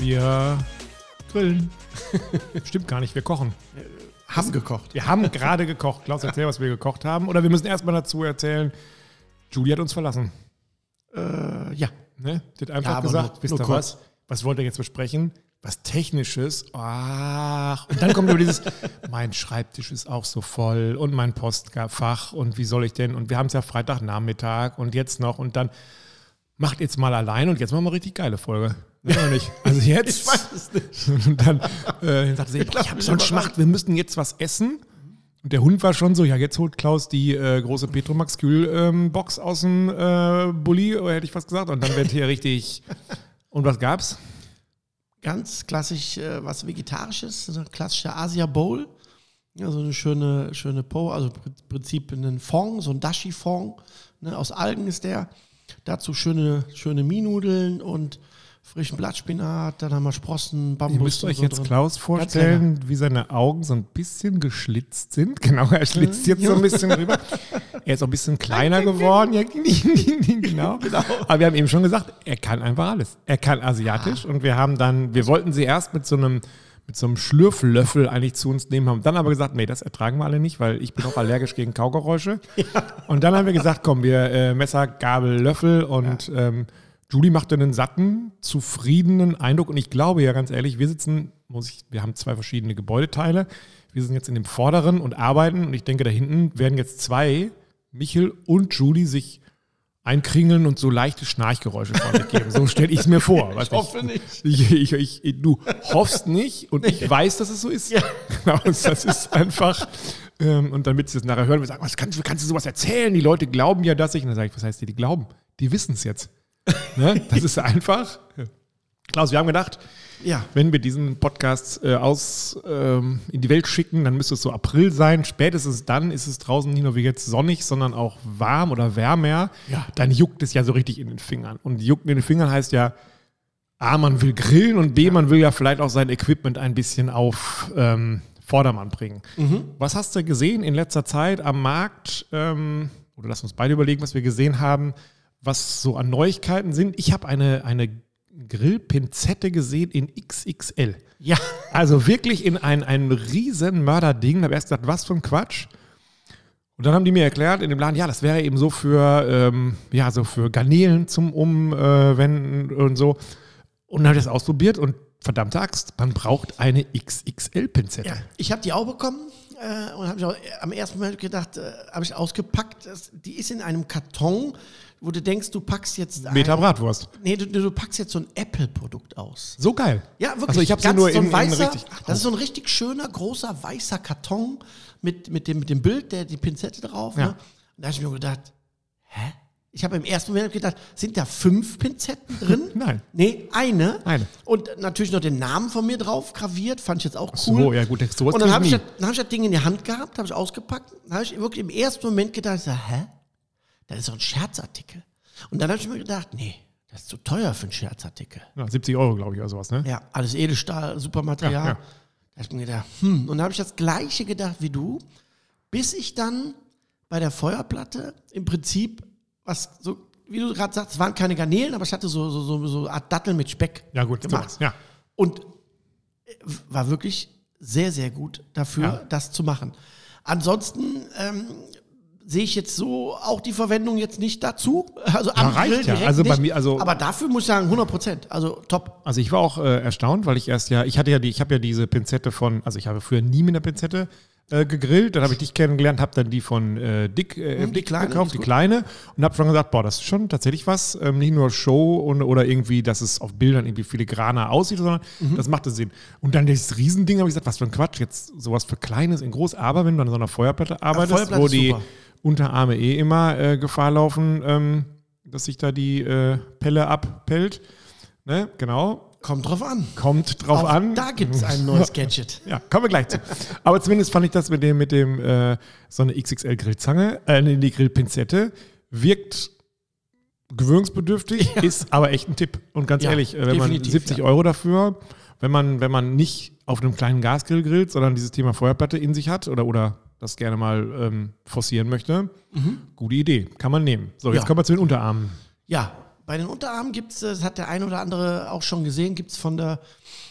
Wir grillen. Stimmt gar nicht, wir kochen. Haben gekocht. Wir haben gerade gekocht. Klaus, erzähl, was wir gekocht haben. Oder wir müssen erstmal dazu erzählen, Julie hat uns verlassen. Äh, ja. Ne? Die hat einfach Ja, aber gesagt, nur- wisst nur ihr kurz. was? Was wollt ihr jetzt besprechen? Was Technisches. Ach. Und dann kommt über dieses, mein Schreibtisch ist auch so voll und mein Postfach und wie soll ich denn? Und wir haben es ja Freitagnachmittag und jetzt noch und dann macht jetzt mal allein und jetzt machen wir richtig geile Folge. Oder nicht? Also jetzt. Ich weiß es nicht. Und dann äh, sagte sie, ich, ich habe so einen. Schmacht, wir müssten jetzt was essen. Und der Hund war schon so, ja, jetzt holt Klaus die äh, große Petromax Kühl ähm, Box aus dem äh, Bulli, oder hätte ich fast gesagt. Und dann wird hier richtig. Und was gab's? Ganz klassisch äh, was Vegetarisches, so eine klassische Asia Bowl. Ja, so eine schöne, schöne Po, also im Prinzip einen Fond, so ein Dashi-Fond. Ne, aus Algen ist der. Dazu schöne, schöne Mienudeln und frischen Blattspinat. Dann haben wir Sprossen, Bambus. Ihr müsst euch so jetzt drin. Klaus vorstellen, wie seine Augen so ein bisschen geschlitzt sind. Genau, er schlitzt jetzt so ein bisschen rüber. Er ist auch ein bisschen kleiner geworden. Ja, genau. Aber wir haben eben schon gesagt, er kann einfach alles. Er kann asiatisch und wir haben dann, wir wollten sie erst mit so einem mit so einem Schlürflöffel eigentlich zu uns nehmen, haben dann aber gesagt, nee, das ertragen wir alle nicht, weil ich bin auch allergisch gegen Kaugeräusche. Und dann haben wir gesagt, komm, wir äh, Messer, Gabel, Löffel und ähm, Julie machte einen satten, zufriedenen Eindruck. Und ich glaube ja ganz ehrlich, wir sitzen, muss ich, wir haben zwei verschiedene Gebäudeteile. Wir sind jetzt in dem vorderen und arbeiten. Und ich denke, da hinten werden jetzt zwei, Michel und Julie, sich einkringeln und so leichte Schnarchgeräusche von sich geben. So stelle ich es mir vor. Ich hoffe nicht. Ich, ich, ich, du hoffst nicht und ich weiß, dass es so ist. Genau, das ist einfach. Ähm, und damit sie es nachher hören, wir sagen, was kannst, du- kannst du sowas erzählen? Die Leute glauben ja, dass ich. Und dann sage ich, was heißt die, die glauben? Die wissen es jetzt. ne? Das ist einfach. Klaus, wir haben gedacht, Ja, wenn wir diesen Podcast äh, aus ähm, in die Welt schicken, dann müsste es so April sein. Spätestens dann ist es draußen nicht nur wie jetzt sonnig, sondern auch warm oder wärmer. Ja. Dann juckt es ja so richtig in den Fingern. Und juckt in den Fingern heißt ja, A, man will grillen und B, man will ja vielleicht auch sein Equipment ein bisschen auf ähm, Vordermann bringen. Was hast du gesehen in letzter Zeit am Markt? Ähm, oder lass uns beide überlegen, was wir gesehen haben, was so an Neuigkeiten sind. Ich habe eine, eine Grillpinzette gesehen in XXL. ja. Also wirklich in ein, ein riesen Mörderding. Da habe ich erst gedacht, was für ein Quatsch. Und dann haben die mir erklärt in dem Laden, ja, das wäre eben so für, ähm, ja, so für Garnelen zum Umwenden und so. Und dann habe ich das ausprobiert und verdammte Axt, man braucht eine XXL-Pinzette. Ja, ich habe die auch bekommen äh, und habe am ersten Moment gedacht, äh, habe ich ausgepackt. Das, die ist in einem Karton, wo du denkst, du packst jetzt ein, Meter Bratwurst. Nee, du, du packst jetzt so ein Apple-Produkt aus. So geil. Ja, wirklich. Also ich habe sie nur so in, weißer, in richtig. Ach, Das ist so ein richtig schöner, großer, weißer Karton mit, mit, dem, mit dem Bild, der die Pinzette drauf. Ja. Ne? Und da habe ich mir gedacht, hä? Ich habe im ersten Moment gedacht, sind da fünf Pinzetten drin? Nein. Nee, eine. Eine. Und natürlich noch den Namen von mir drauf graviert, fand ich jetzt auch cool. so, ja gut, sowas Und dann habe ich, das- dann hab ich das Ding in die Hand gehabt, habe ich ausgepackt. Dann habe ich wirklich im ersten Moment gedacht, ich so, hä? Das ist doch ein Scherzartikel. Und dann habe ich mir gedacht, nee, das ist zu teuer für einen Scherzartikel. Ja, 70 Euro, glaube ich, oder sowas, ne? Ja, alles Edelstahl, super Material. Ja, ja. Da habe ich mir gedacht, hm. Und dann habe ich das Gleiche gedacht wie du, bis ich dann bei der Feuerplatte im Prinzip, was so, wie du gerade sagst, es waren keine Garnelen, aber ich hatte so, so, so, so eine Art Dattel mit Speck Ja, gut, gemacht. ja. Und äh, war wirklich sehr, sehr gut dafür, Ja. das zu machen. Ansonsten ähm, sehe ich jetzt so auch die Verwendung jetzt nicht dazu. Also am reicht Grill ja. direkt Also bei nicht. mir- also- aber dafür muss ich sagen, 100 Prozent. Also top. Also ich war auch äh, erstaunt, weil ich erst ja, ich hatte ja die, ich habe ja diese Pinzette von, also ich habe früher nie mit einer Pinzette äh, gegrillt, dann habe ich dich kennengelernt, habe dann die von äh, Dick, äh, Hm, die Dick kleine, gekauft, die kleine und habe schon gesagt, boah, das ist schon tatsächlich was, ähm, nicht nur Show und, oder irgendwie, dass es auf Bildern irgendwie filigraner aussieht, sondern Mhm. das machte Sinn. Und dann dieses Riesending, habe ich gesagt, was für ein Quatsch, jetzt sowas für Kleines in groß, aber wenn du an so einer Feuerplatte arbeitest, Feuerplatte wo die super. Unterarme eh immer äh, Gefahr laufen, ähm, dass sich da die äh, Pelle abpellt, ne, genau, Kommt drauf an. kommt drauf Auch an. Da gibt es ein neues Gadget. Ja, kommen wir gleich zu. Aber zumindest fand ich das mit dem, mit dem äh, so eine XXL-Grillzange, äh, die Grillpinzette, wirkt gewöhnungsbedürftig, ist aber echt ein Tipp. Und ganz Ja, ehrlich, äh, wenn man definitiv, 70 ja. Euro dafür, wenn man, wenn man nicht auf einem kleinen Gasgrill grillt, sondern dieses Thema Feuerplatte in sich hat oder, oder das gerne mal ähm, forcieren möchte, gute Idee, kann man nehmen. So, jetzt Ja. kommen wir zu den Unterarmen. Ja, Bei den Unterarmen gibt es, das hat der ein oder andere auch schon gesehen, gibt es von der,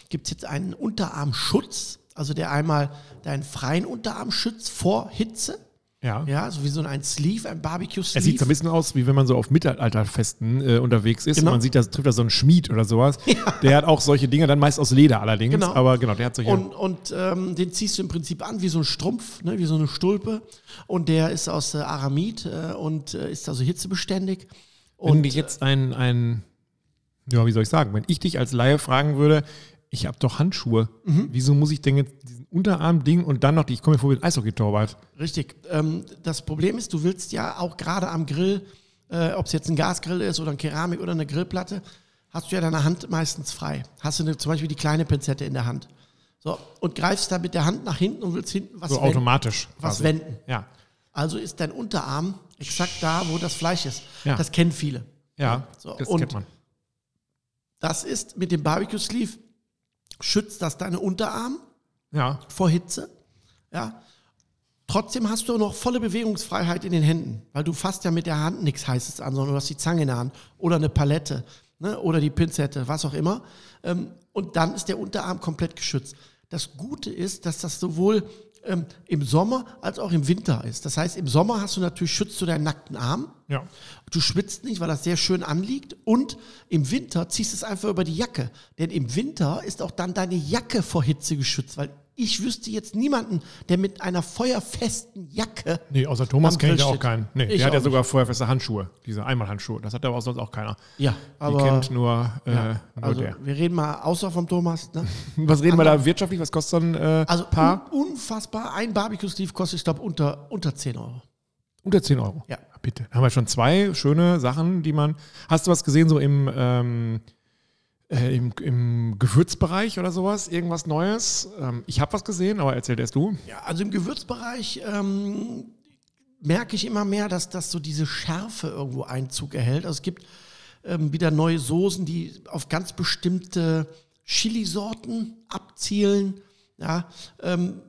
gibt es jetzt einen Unterarmschutz, also der einmal deinen freien Unterarm schützt vor Hitze. Ja. Ja, so wie so ein Sleeve, ein Barbecue-Sleeve. Es sieht so ein bisschen aus, wie wenn man so auf Mittelalterfesten äh, unterwegs ist. Genau. Und man sieht, da trifft da so ein Schmied oder sowas. Der hat auch solche Dinge, dann meist aus Leder allerdings. Genau. Aber genau, der hat solche. Und, und ähm, den ziehst du im Prinzip an wie so ein Strumpf, ne, wie so eine Stulpe. Und der ist aus äh, Aramid äh, und äh, ist also hitzebeständig. wenn Und dich jetzt ein, ein, ja, wie soll ich sagen, wenn ich dich als Laie fragen würde, ich habe doch Handschuhe. Mhm. Wieso muss ich denn jetzt diesen Unterarm-Ding und dann noch, die, ich komme mir vor wie ein Eishockey-Torwart. Richtig. Ähm, das Problem ist, du willst ja auch gerade am Grill, äh, ob es jetzt ein Gasgrill ist oder ein Keramik oder eine Grillplatte, hast du ja deine Hand meistens frei. Hast du eine, zum Beispiel die kleine Pinzette in der Hand. So, und greifst da mit der Hand nach hinten und willst hinten was So wenden. automatisch. Was quasi. wenden. Ja. Also ist dein Unterarm exakt da, wo das Fleisch ist. Ja. Das kennen viele. Ja, So, das und- kennt man. Das ist mit dem Barbecue Sleeve, schützt das deine Unterarm Ja. vor Hitze. Ja. Trotzdem hast du noch volle Bewegungsfreiheit in den Händen, weil du fasst ja mit der Hand nichts Heißes an, sondern du hast die Zange in der Hand oder eine Palette ne, oder die Pinzette, was auch immer. Ähm, und dann ist der Unterarm komplett geschützt. Das Gute ist, dass das sowohl ähm, im Sommer als auch im Winter ist. Das heißt, im Sommer hast du natürlich, schützt du deinen nackten Arm. Ja. Du schwitzt nicht, weil das sehr schön anliegt. Und im Winter ziehst du es einfach über die Jacke. Denn im Winter ist auch dann deine Jacke vor Hitze geschützt. Weil ich wüsste jetzt niemanden, der mit einer feuerfesten Jacke. Nee, außer Thomas ich Grill auch keinen. Nee, Ich der hat ja sogar feuerfeste Handschuhe, diese Einmalhandschuhe. Das hat aber auch sonst auch keiner. Ja, Die aber. kennt nur, äh, ja, nur also, der. wir reden mal außer vom Thomas. Ne? Was reden wir da wirtschaftlich? Was kostet so ein äh, Also Paar? un unfassbar. Ein Barbecue-Sleeve kostet, ich glaube, unter, unter 10 Euro. Unter 10 Euro. Ja. Bitte. Da haben wir schon zwei schöne Sachen, die man. Hast du was gesehen, so im, ähm, äh, im, im Gewürzbereich oder sowas? Irgendwas Neues? Ähm, ich habe was gesehen, aber erzähl erst du. Ja, also im Gewürzbereich ähm, merke ich immer mehr, dass das so diese Schärfe irgendwo Einzug erhält. Also es gibt ähm, wieder neue Soßen, die auf ganz bestimmte Chilisorten abzielen. Ja, ähm,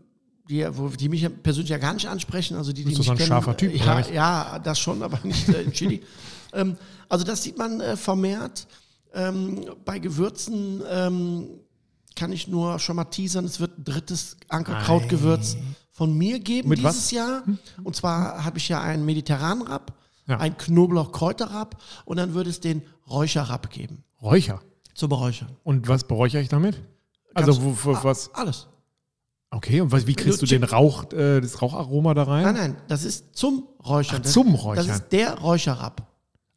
die, wo, die mich persönlich ja gar nicht ansprechen. Also die, die Bist du so ein kennen, scharfer Typ, äh, Ja, ja, das schon, aber nicht äh, in Chili. ähm, also das sieht man äh, vermehrt. Ähm, bei Gewürzen ähm, kann ich nur schon mal teasern, es wird ein drittes Ankerkrautgewürz von mir geben Mit dieses was? Jahr. Und zwar habe ich ja einen mediterranen Rab, Ja. einen Knoblauch-Kräuterrab und dann würde es den Räucherrab geben Räucher. zur Beräuchern. Und was beräuchere ich damit? Also, wo, wo, was? Alles. Okay, und was, wie kriegst du Du den Rauch, äh, das Raucharoma da rein? Nein, nein, das ist zum Räuchern. Ach, Das- zum Räuchern. Das ist der Räucherrab.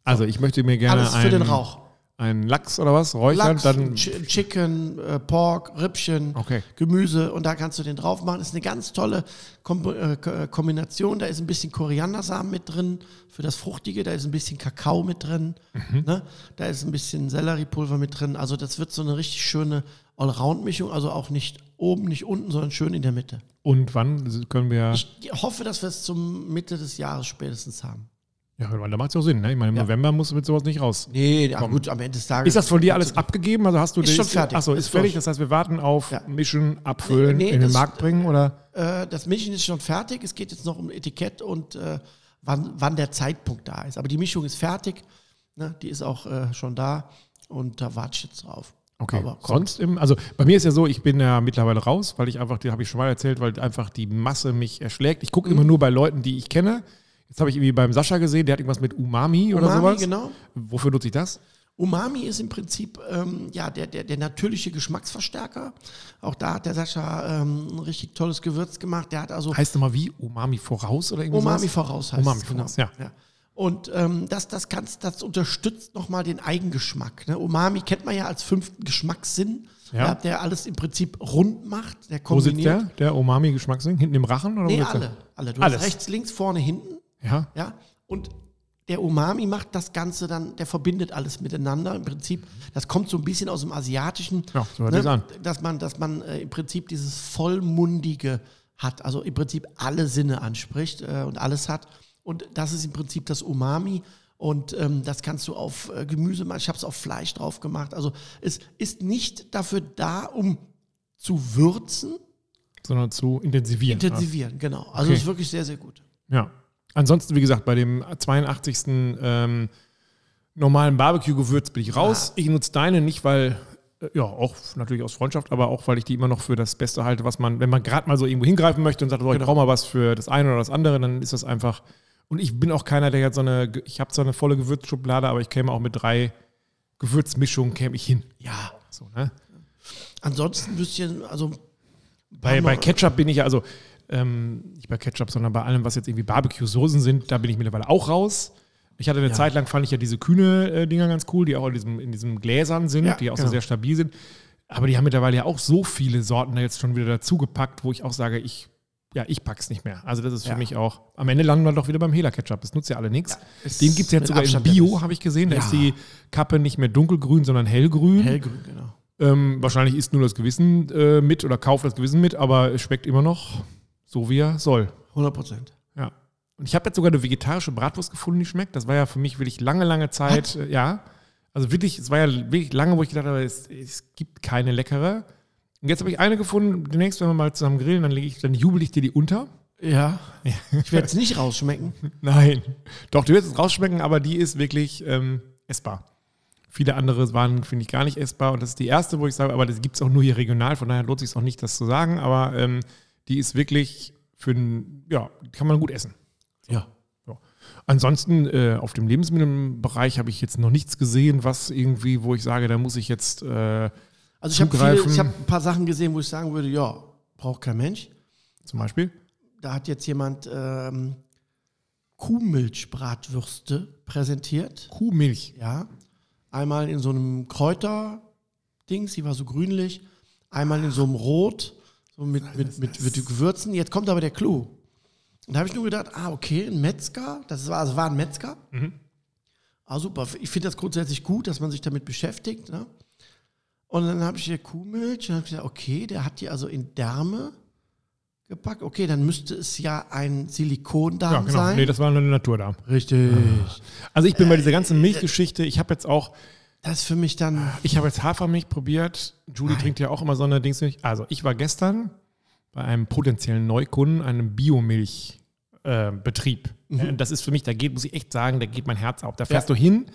Also, ich möchte mir gerne Alles für den einen, Rauch. einen Lachs oder was räuchern, Lachs, dann Ch Chicken, äh, Pork, Rippchen, Okay. Gemüse und da kannst du den drauf machen. Ist eine ganz tolle Kom äh, äh, Kombination. Da ist ein bisschen Koriandersamen mit drin für das Fruchtige, da ist ein bisschen Kakao mit drin, Mhm. ne? da ist ein bisschen Selleriepulver mit drin. Also das wird so eine richtig schöne Allround-Mischung, also auch nicht oben, nicht unten, sondern schön in der Mitte. Und wann können wir. Ich hoffe, dass wir es zum Mitte des Jahres spätestens haben. ja, weil da macht es ja auch Sinn. Ne? Ich meine, im Ja. November musst du mit sowas nicht raus. Nee, ja, gut, am Ende des Tages. Ist das von dir alles abgegeben? Also hast du Ist schon fertig. Achso, ist, Ist fertig. Das heißt, wir warten auf Ja. Mischen, Abfüllen, Nee, nee, in den Markt bringen oder? Äh, das Mischen ist schon fertig. Es geht jetzt noch um Etikett und äh, wann, wann der Zeitpunkt da ist. Aber die Mischung ist fertig. Ne? Die ist auch äh, schon da und da warte ich jetzt drauf. Okay. Aber kommt. Sonst im, also bei mir ist ja so, ich bin ja mittlerweile raus, weil ich einfach, die habe ich schon mal erzählt, weil einfach die Masse mich erschlägt. Ich gucke Mhm. immer nur bei Leuten, die ich kenne. Jetzt habe ich irgendwie beim Sascha gesehen, der hat irgendwas mit Umami, oder Umami, sowas. genau. Wofür nutze ich das? Umami ist im Prinzip ähm, ja, der, der, der natürliche Geschmacksverstärker. Auch da hat der Sascha ähm, ein richtig tolles Gewürz gemacht. Der hat also Heißt nochmal wie? Umami voraus oder irgendwas? Umami voraus heißt Umami es, genau. voraus, ja. Und ähm, das, das, kannst, das unterstützt nochmal den Eigengeschmack. Ne? Umami kennt man ja als fünften Geschmackssinn, Ja. ja. der alles im Prinzip rund macht, der Wo sitzt der? Der Umami-Geschmacksding? Hinten im Rachen? Oder wo Nee, sitzt der? alle. alle. Du Alles. hast rechts, links, vorne, hinten. Ja. Ja? Und der Umami macht das Ganze dann, der verbindet alles miteinander. Im Prinzip, das kommt so ein bisschen aus dem Asiatischen. Ja, so sich's an. Dass man, dass man äh, im Prinzip dieses Vollmundige hat, also im Prinzip alle Sinne anspricht äh, und alles hat. Und das ist im Prinzip das Umami. Und ähm, das kannst du auf äh, Gemüse machen. Ich habe es auf Fleisch drauf gemacht. Also es ist nicht dafür da, um zu würzen, Sondern zu intensivieren. intensivieren. Genau. Also Okay. es ist wirklich sehr, sehr gut. Ja. Ansonsten, wie gesagt, bei dem 82. Ähm, normalen Barbecue-Gewürz bin ich raus. Ich nutze deine nicht, weil, äh, ja, auch natürlich aus Freundschaft, aber auch, weil ich die immer noch für das Beste halte, was man, wenn man gerade mal so irgendwo hingreifen möchte und sagt, oh, ich brauche mal was für das eine oder das andere, dann ist das einfach. Und ich bin auch keiner, der jetzt so eine, ich habe zwar eine volle Gewürzschublade, aber ich käme auch mit drei Gewürzmischungen, käme ich hin. Ja. So, ne? Ansonsten wüsste ich, also Bei, bei Ketchup bin ich ja, also ähm, nicht bei Ketchup, sondern bei allem, was jetzt irgendwie Barbecue-Soßen sind, da bin ich mittlerweile auch raus. Ich hatte eine Ja. Zeit lang, fand ich ja diese kühne äh, Dinger ganz cool, die auch in diesem, in diesem Gläsern sind, Ja, die auch so genau. sehr stabil sind. Aber die haben mittlerweile ja auch so viele Sorten da jetzt schon wieder dazugepackt, wo ich auch sage, ich, ja, ich pack's nicht mehr. Also das ist für Ja. mich auch, am Ende landen wir doch wieder beim Hela-Ketchup. Das nutzt ja alle nichts. ist Den gibt es jetzt sogar in Abstand der Bio, habe ich gesehen. Da Ja. ist die Kappe nicht mehr dunkelgrün, sondern hellgrün. hellgrün, genau. Ähm, wahrscheinlich isst nur das Gewissen äh, mit oder kauft das Gewissen mit, aber es schmeckt immer noch so, wie er soll. 100 Prozent. Ja. Und ich habe jetzt sogar eine vegetarische Bratwurst gefunden, die schmeckt. Das war ja für mich wirklich lange, lange Zeit, äh, ja. Also wirklich, es war ja wirklich lange, wo ich gedacht habe, es, es gibt keine leckere. Und jetzt habe ich eine gefunden. Demnächst, wenn wir mal zusammen grillen, dann, lege ich, dann jubel ich dir die unter. Ja. Ich werde es nicht rausschmecken. Nein. Doch, du wirst es rausschmecken, aber die ist wirklich ähm, essbar. Viele andere waren, finde ich, gar nicht essbar. Und das ist die erste, wo ich sage, aber das gibt es auch nur hier regional, von daher lohnt es sich auch nicht, das zu sagen. Aber ähm, die ist wirklich für ein, ja, kann man gut essen. Ja. Ja. Ansonsten äh, auf dem Lebensmittelbereich habe ich jetzt noch nichts gesehen, was irgendwie, wo ich sage, da muss ich jetzt. Äh, Also ich habe hab ein paar Sachen gesehen, wo ich sagen würde, ja, braucht kein Mensch. zum Beispiel. Da hat jetzt jemand ähm, Kuhmilchbratwürste präsentiert. Kuhmilch. Ja. Einmal in so einem Kräuter-Dings, die war so grünlich. Einmal in so einem Rot, so mit, mit, mit, mit Gewürzen. Jetzt kommt aber der Clou. Und da habe ich nur gedacht, ah, okay, ein Metzger. Das war, also war ein Metzger. Ah, super. Ich finde das grundsätzlich gut, dass man sich damit beschäftigt. Ne? Und dann habe ich hier Kuhmilch und habe gesagt, okay, der hat die also in Därme gepackt. Okay, dann müsste es ja ein Silikondarm Ja, genau. sein. Nee, das war nur eine Naturdarm. Richtig. Also ich bin bei dieser ganzen Milchgeschichte, ich habe jetzt auch, Das ist für mich dann. ich habe jetzt Hafermilch probiert. Julie trinkt ja auch immer so eine Dingsmilch. Also ich war gestern bei einem potenziellen Neukunden, einem Biomilchbetrieb. Äh, Betrieb. Äh, Das ist für mich, da geht, muss ich echt sagen, da geht mein Herz auf. Da fährst Ja. du hin,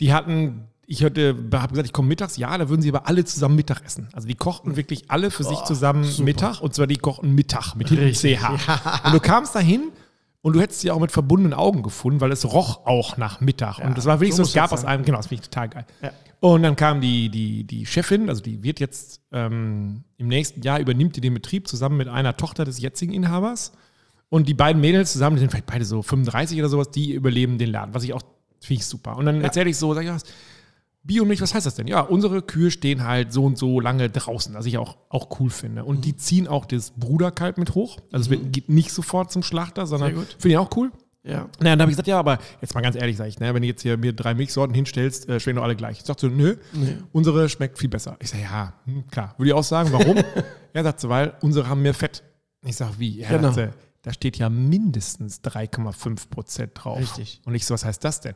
die hatten, ich habe gesagt, ich komme mittags, ja, da würden sie aber alle zusammen Mittag essen. Also die kochten wirklich alle für sich zusammen Mittag und zwar die kochten Mittag mit CH. Und du kamst dahin und du hättest sie auch mit verbundenen Augen gefunden, weil es roch auch nach Mittag. und das war wirklich so so, es gab aus einem, genau, das finde ich total geil. Ja. Und dann kam die, die, die Chefin, also die wird jetzt ähm, im nächsten Jahr übernimmt die den Betrieb zusammen mit einer Tochter des jetzigen Inhabers. Und die beiden Mädels zusammen, die sind vielleicht beide so 35 oder sowas, die überleben den Laden, was ich auch finde ich super. Und dann erzähle ich so, sag ich, ja, was- Biomilch, was heißt das denn? Ja, unsere Kühe stehen halt so und so lange draußen, was ich auch, auch cool finde. Und Mhm. die ziehen auch das Bruderkalb mit hoch. Also es wird, geht nicht sofort zum Schlachter, sondern finde ich auch cool. Ja. Na, dann habe ich gesagt, ja, aber jetzt mal ganz ehrlich, sage ich, ne, wenn du jetzt hier mir drei Milchsorten hinstellst, äh, schmecken doch alle gleich. Sagt sie, nö, unsere schmeckt viel besser. Ich sage, ja, hm, klar. Würde ich auch sagen, warum? ja, sagt sie, weil unsere haben mehr Fett. Ich sage, wie? Ja, Genau. sagt sie, da steht ja mindestens 3,5 Prozent drauf. Richtig. Und ich so, was heißt das denn?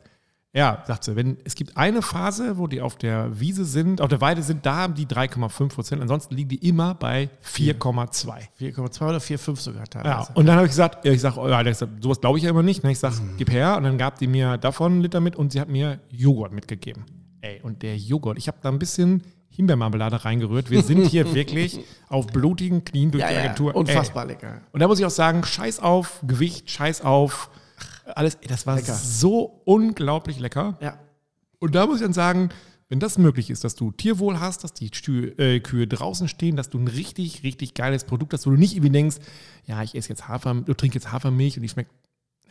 Ja, sagt sie, wenn, es gibt eine Phase, wo die auf der Wiese sind, auf der Weide sind, da haben die 3,5 Prozent, ansonsten liegen die immer bei 4,2. 4,2 oder 4,5 sogar Ja, teilweise. und dann habe ich gesagt, ja, ich sage, oh, ja, sowas glaube ich ja immer nicht. Ne? Ich sage, Mhm. gib her. Und dann gab die mir davon einen Liter mit und sie hat mir Joghurt mitgegeben. Ey, und der Joghurt, ich habe da ein bisschen Himbeermarmelade reingerührt. Wir sind hier wirklich auf blutigen Knien durch ja, die ja, Agentur. unfassbar Ey. lecker. Und da muss ich auch sagen, scheiß auf Gewicht, scheiß auf alles. Ey, das war Lecker. so unglaublich lecker. Ja. Und da muss ich dann sagen, wenn das möglich ist, dass du Tierwohl hast, dass die Stü äh, Kühe draußen stehen, dass du ein richtig, richtig geiles Produkt hast, wo du nicht irgendwie denkst, ja, ich esse jetzt Hafer, du trinkst jetzt Hafermilch und die schmeckt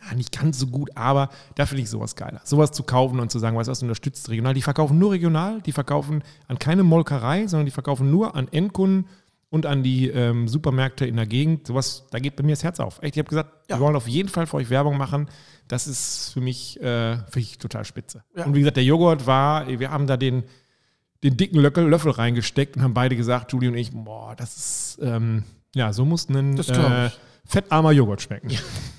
ja, nicht ganz so gut, aber da finde ich sowas geiler. Sowas zu kaufen und zu sagen, weißt du was, unterstützt regional. Die verkaufen nur regional, die verkaufen an keine Molkerei, sondern die verkaufen nur an Endkunden und an die ähm, Supermärkte in der Gegend. Sowas, da geht bei mir das Herz auf. Echt, ich habe gesagt, Ja. wir wollen auf jeden Fall für euch Werbung machen. Das ist für mich, äh, finde ich total spitze. Ja. Und wie gesagt, der Joghurt war, wir haben da den, den dicken Löffel, Löffel reingesteckt und haben beide gesagt, Julie und ich, boah, das ist, ähm, ja, so muss ein äh, fettarmer Joghurt schmecken.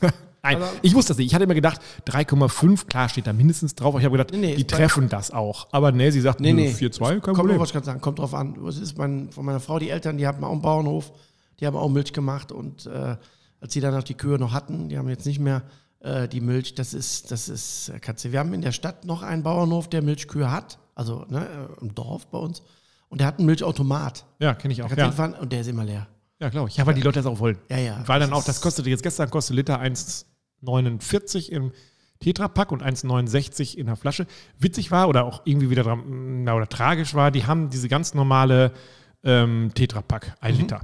Nein, Aber- ich wusste das nicht. Ich hatte immer gedacht, 3,5, klar steht da mindestens drauf. aber Ich habe gedacht, Nee, die treffen das auch. Aber nee, sie sagt, Nee, nee. 4,2, kein Kommt, Problem. ich sagen, kommt drauf an. Was ist mein, von meiner Frau, die Eltern, die hatten auch einen Bauernhof, die haben auch Milch gemacht und äh, als sie dann auch die Kühe noch hatten, die haben jetzt nicht mehr, äh, die Milch, das ist, das ist äh, Katze. Wir haben in der Stadt noch einen Bauernhof, der Milchkühe hat, also ne, äh, im Dorf bei uns. Und der hat einen Milchautomat. Ja, kenne ich auch. Ja, hinfahren Und der ist immer leer. ja glaube ich. Ja, weil die Leute das auch wollen. Ja, ja. Weil dann auch, das kostete jetzt gestern, kostet Liter 1,49 im Tetrapack und 1,69 in der Flasche. Witzig war oder auch irgendwie wieder na, oder tragisch war, die haben diese ganz normale ähm, Tetrapack, ein Liter.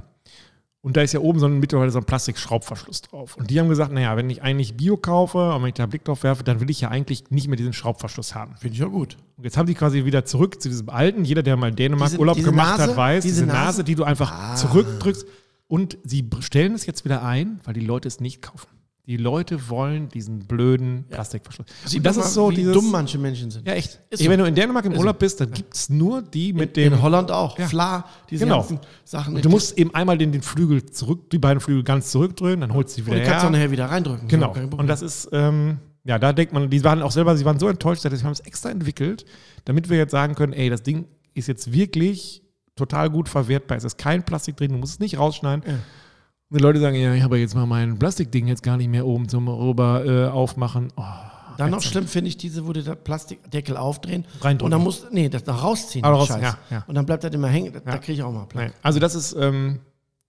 Und da ist ja oben so ein, mittlerweile so ein Plastikschraubverschluss drauf. Und die haben gesagt, naja, wenn ich eigentlich Bio kaufe und wenn ich da einen Blick drauf werfe, dann will ich ja eigentlich nicht mehr diesen Schraubverschluss haben. Finde ich ja gut. Und jetzt haben die quasi wieder zurück zu diesem alten. Jeder, der mal in Dänemark Diese- Urlaub diese gemacht Nase? hat, weiß, Diese diese, Nase, Nase? die du einfach Ah. zurückdrückst. Und sie stellen es jetzt wieder ein, weil die Leute es nicht kaufen. Die Leute wollen diesen blöden Plastikverschluss. Sieht und das ist so wie dieses. dumm manche Menschen sind. ja, echt. Ey, so. wenn du in Dänemark im Urlaub bist, dann gibt es nur die mit dem. in Holland auch. Ja. Fla, diese Genau. ganzen Sachen. Und du musst eben einmal den, den Flügel zurück, die beiden Flügel ganz zurückdrehen, dann holst du sie und wieder die kannst du her. nachher wieder reindrücken. Genau. Und das ist, ähm, ja, da denkt man, die waren auch selber, sie waren so enttäuscht, dass sie haben es extra entwickelt, damit wir jetzt sagen können, ey, das Ding ist jetzt wirklich total gut verwertbar. Es ist kein Plastik drin, du musst es nicht rausschneiden. Ja. Und die Leute sagen, ja, ich habe jetzt mal mein Plastikding jetzt gar nicht mehr oben zum rüber äh, aufmachen. Oh, Dann noch schlimm finde ich diese, wo du den Plastikdeckel aufdrehen Reindrücken. und dann musst nee, das noch rausziehen. Ah, den raus- ja, ja. Und dann bleibt das immer hängen. Da, da Ja. kriege ich auch mal. Nein. Also das ist, ähm,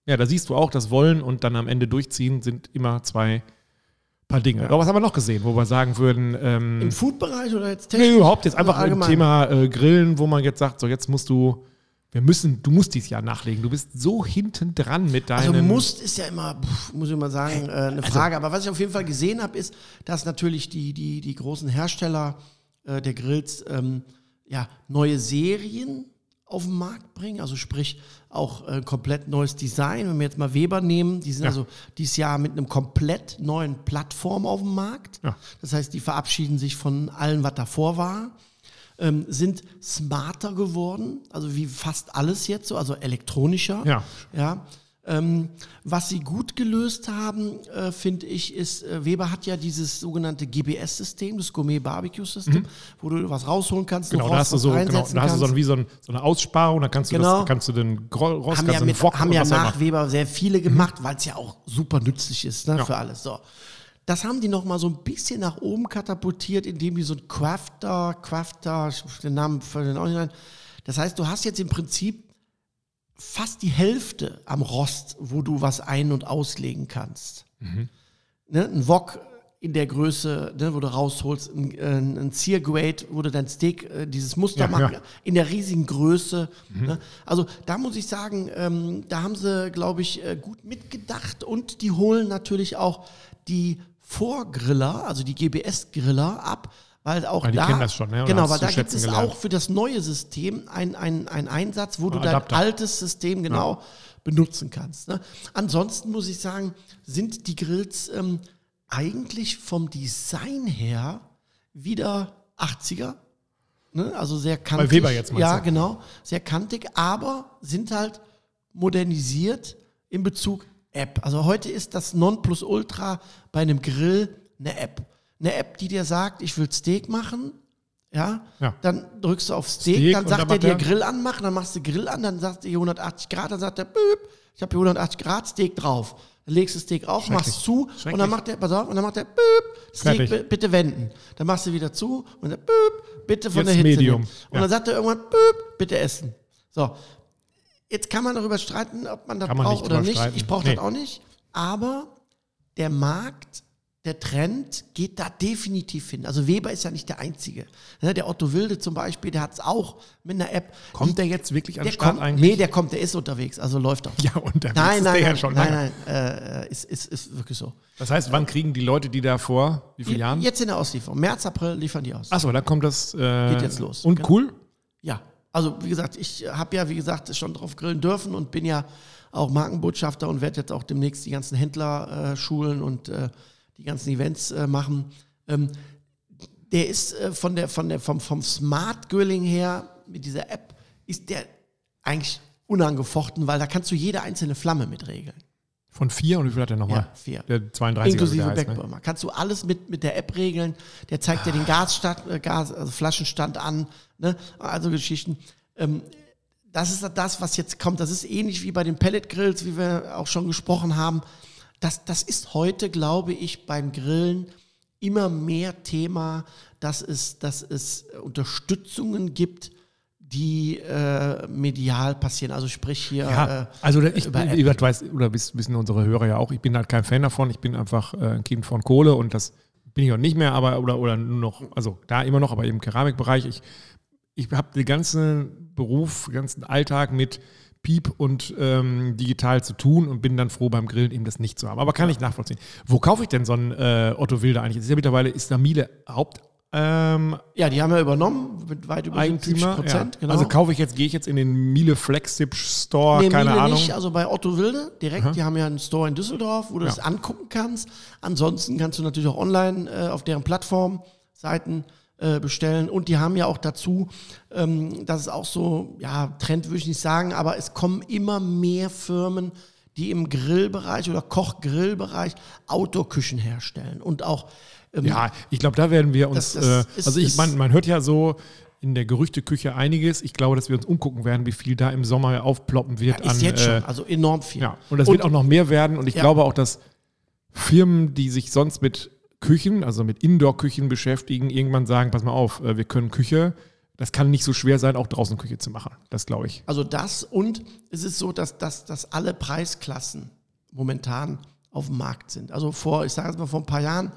ja, da siehst du auch, das Wollen und dann am Ende durchziehen sind immer zwei paar Dinge. Aber was haben wir noch gesehen, wo wir sagen würden, ähm, Im Food-Bereich oder jetzt Nee, technisch? überhaupt jetzt einfach im? Thema äh, Grillen, wo man jetzt sagt, so jetzt musst du, wir müssen, du musst dieses Jahr nachlegen. Du bist so hinten dran mit Also deinem. musst ist ja immer, muss ich mal sagen, äh, eine Frage. Aber was ich auf jeden Fall gesehen habe, ist, dass natürlich die, die, die großen Hersteller äh, der Grills ähm, ja, neue Serien auf den Markt bringen. Also sprich auch äh, komplett neues Design. Wenn wir jetzt mal Weber nehmen, die sind Ja. also dieses Jahr mit einem komplett neuen Plattform auf dem Markt. Ja. Das heißt, die verabschieden sich von allem, was davor war. Ähm, sind smarter geworden, also wie fast alles jetzt so, also elektronischer. Ja. Ja. Ähm, was sie gut gelöst haben, äh, finde ich, ist, äh, Weber hat ja dieses sogenannte GBS-System, das Gourmet-Barbecue-System, wo du was rausholen kannst, Mhm. genau, da hast du so, genau, da hast du so, wie so, ein, so eine Aussparung, da kannst du, Genau. das, kannst du den Rost, haben kannst ja, mit, haben ja nach. Weber sehr viele gemacht, weil es ja auch super nützlich ist ne, Ja. für alles. So. Das haben die noch mal so ein bisschen nach oben katapultiert, indem die so ein Crafter, Crafter, den Namen für den auch nicht ein. Das heißt, du hast jetzt im Prinzip fast die Hälfte am Rost, wo du was ein- und auslegen kannst. Mhm. Ne, ein Wok in der Größe, ne, wo du rausholst, ein, ein, ein Sear-Grade, wo du dein Steak, äh, dieses Muster Ja, machen, ja. in der riesigen Größe. Ne? Also da muss ich sagen, ähm, da haben sie, glaube ich, äh, gut mitgedacht und die holen natürlich auch die Vorgriller, also die GBS-Griller ab, weil auch Weil die da, kennen das schon, ne? Oder genau, weil da gibt es gelernt. auch für das neue System ein, ein, ein Einsatz, wo du Ein dein Adapter. altes System genau benutzen kannst. Ne? Ansonsten muss ich sagen, sind die Grills ähm, eigentlich vom Design her wieder 80er. Ne? Also sehr kantig. Weber jetzt meinst Ja, du? genau. Sehr kantig, aber sind halt modernisiert in Bezug App. Also heute ist das Nonplusultra bei einem Grill eine App. Eine App, die dir sagt, ich will Steak machen. Ja, Ja. dann drückst du auf Steak, Steak dann sagt er dir Grill anmachen, dann machst du Grill an, dann sagt er hier 180 Grad, dann sagt er, ich habe hier 180 Grad Steak drauf. Dann legst du Steak auf, machst zu und dann macht er, pass auf, und dann macht er, büb, Steak bitte wenden. Dann machst du wieder zu und dann, büb, bitte von Jetzt der Hitze Medium. nehmen. Und Ja. dann sagt er irgendwann, büb, bitte essen. So, jetzt kann man darüber streiten, ob man das Kann man braucht nicht oder nicht. streiten. Ich brauche Nee. das auch nicht. Aber der Markt, der Trend geht da definitiv hin. Also Weber ist ja nicht der Einzige. Ne, Der Otto Wilde zum Beispiel, der hat es auch mit einer App. Kommt der jetzt wirklich an den Start kommt, eigentlich? nee, der kommt, der ist unterwegs, also läuft doch. Ja, der Nein, ist nein, der ja nein, schon nein, lange. nein, äh, ist, ist, ist wirklich so. Das heißt, wann kriegen die Leute die da vor? Wie viele Jahren? Jetzt in der Auslieferung. März, April liefern die aus. Achso, da kommt das. Äh, Geht jetzt los. Und Genau. cool? Ja, also wie gesagt, ich habe ja, wie gesagt, schon drauf grillen dürfen und bin ja auch Markenbotschafter und werde jetzt auch demnächst die ganzen Händler äh, schulen und äh, die ganzen Events äh, machen. Ähm, der ist äh, von der, von der, vom, vom Smart Grilling her, mit dieser App, ist der eigentlich unangefochten, weil da kannst du jede einzelne Flamme mit regeln. Von vier und wie viel hat der nochmal? Ja, vier. Der 32 Inklusive der heißt, ne? Backburner. Kannst du alles mit, mit der App regeln. Der zeigt dir den Gasstand, äh, Gas, also Flaschenstand an. Ne? Also Geschichten. Ähm, das ist das, was jetzt kommt. Das ist ähnlich wie bei den Pelletgrills, wie wir auch schon gesprochen haben. Das, das ist heute, glaube ich, beim Grillen immer mehr Thema, dass es, dass es Unterstützungen gibt, die äh, medial passieren. Also sprich hier. Ja, äh, also ich, über ich, ich weiß, oder wissen unsere Hörer ja auch, ich bin halt kein Fan davon. Ich bin einfach äh, ein Kind von Kohle und das bin ich auch nicht mehr, aber oder, oder nur noch, also da immer noch, aber im Keramikbereich. Ich, ich habe den ganzen Beruf, den ganzen Alltag mit Piep und ähm, digital zu tun und bin dann froh beim Grillen eben das nicht zu haben. Aber kann ich nachvollziehen. Wo kaufe ich denn so einen äh, Otto Wilde eigentlich? Das ist ja mittlerweile ist da Miele Haupt. Ähm, ja, die haben ja übernommen mit weit über 70 Prozent. Ja. Genau. Also kaufe ich jetzt, gehe ich jetzt in den Miele Flexip Store, nee, keine Miele Ahnung. nicht, also bei Otto Wilde direkt. Aha. Die haben ja einen Store in Düsseldorf, wo du ja. das angucken kannst. Ansonsten kannst du natürlich auch online äh, auf deren Plattform Seiten äh, bestellen. Und die haben ja auch dazu, ähm, das ist auch so, ja, Trend würde ich nicht sagen, aber es kommen immer mehr Firmen, die im Grillbereich oder Koch-Grillbereich Outdoor-Küchen herstellen. Und auch. Ähm, ja, ich glaube, da werden wir uns. Das, das äh, ist, also, ich, man, man hört ja so in der Gerüchteküche einiges. Ich glaube, dass wir uns umgucken werden, wie viel da im Sommer aufploppen wird. Ja, ist an, jetzt schon, äh, also enorm viel. Ja, und das und, wird auch noch mehr werden. Und ich ja. glaube auch, dass Firmen, die sich sonst mit Küchen, also mit Indoor-Küchen beschäftigen, irgendwann sagen, pass mal auf, äh, wir können Küche. Das kann nicht so schwer sein, auch draußen Küche zu machen. Das glaube ich. Also das und es ist so, dass, dass, dass alle Preisklassen momentan auf dem Markt sind. Also vor, ich sage es mal, vor ein paar Jahren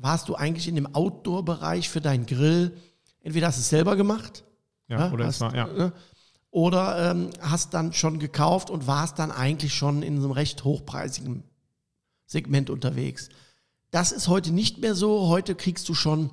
warst du eigentlich in dem Outdoor-Bereich für deinen Grill. Entweder hast du es selber gemacht. Ja, ne, oder hast, war, ja. Ne, oder ähm, hast dann schon gekauft und warst dann eigentlich schon in einem recht hochpreisigen Segment unterwegs. Das ist heute nicht mehr so. Heute kriegst du schon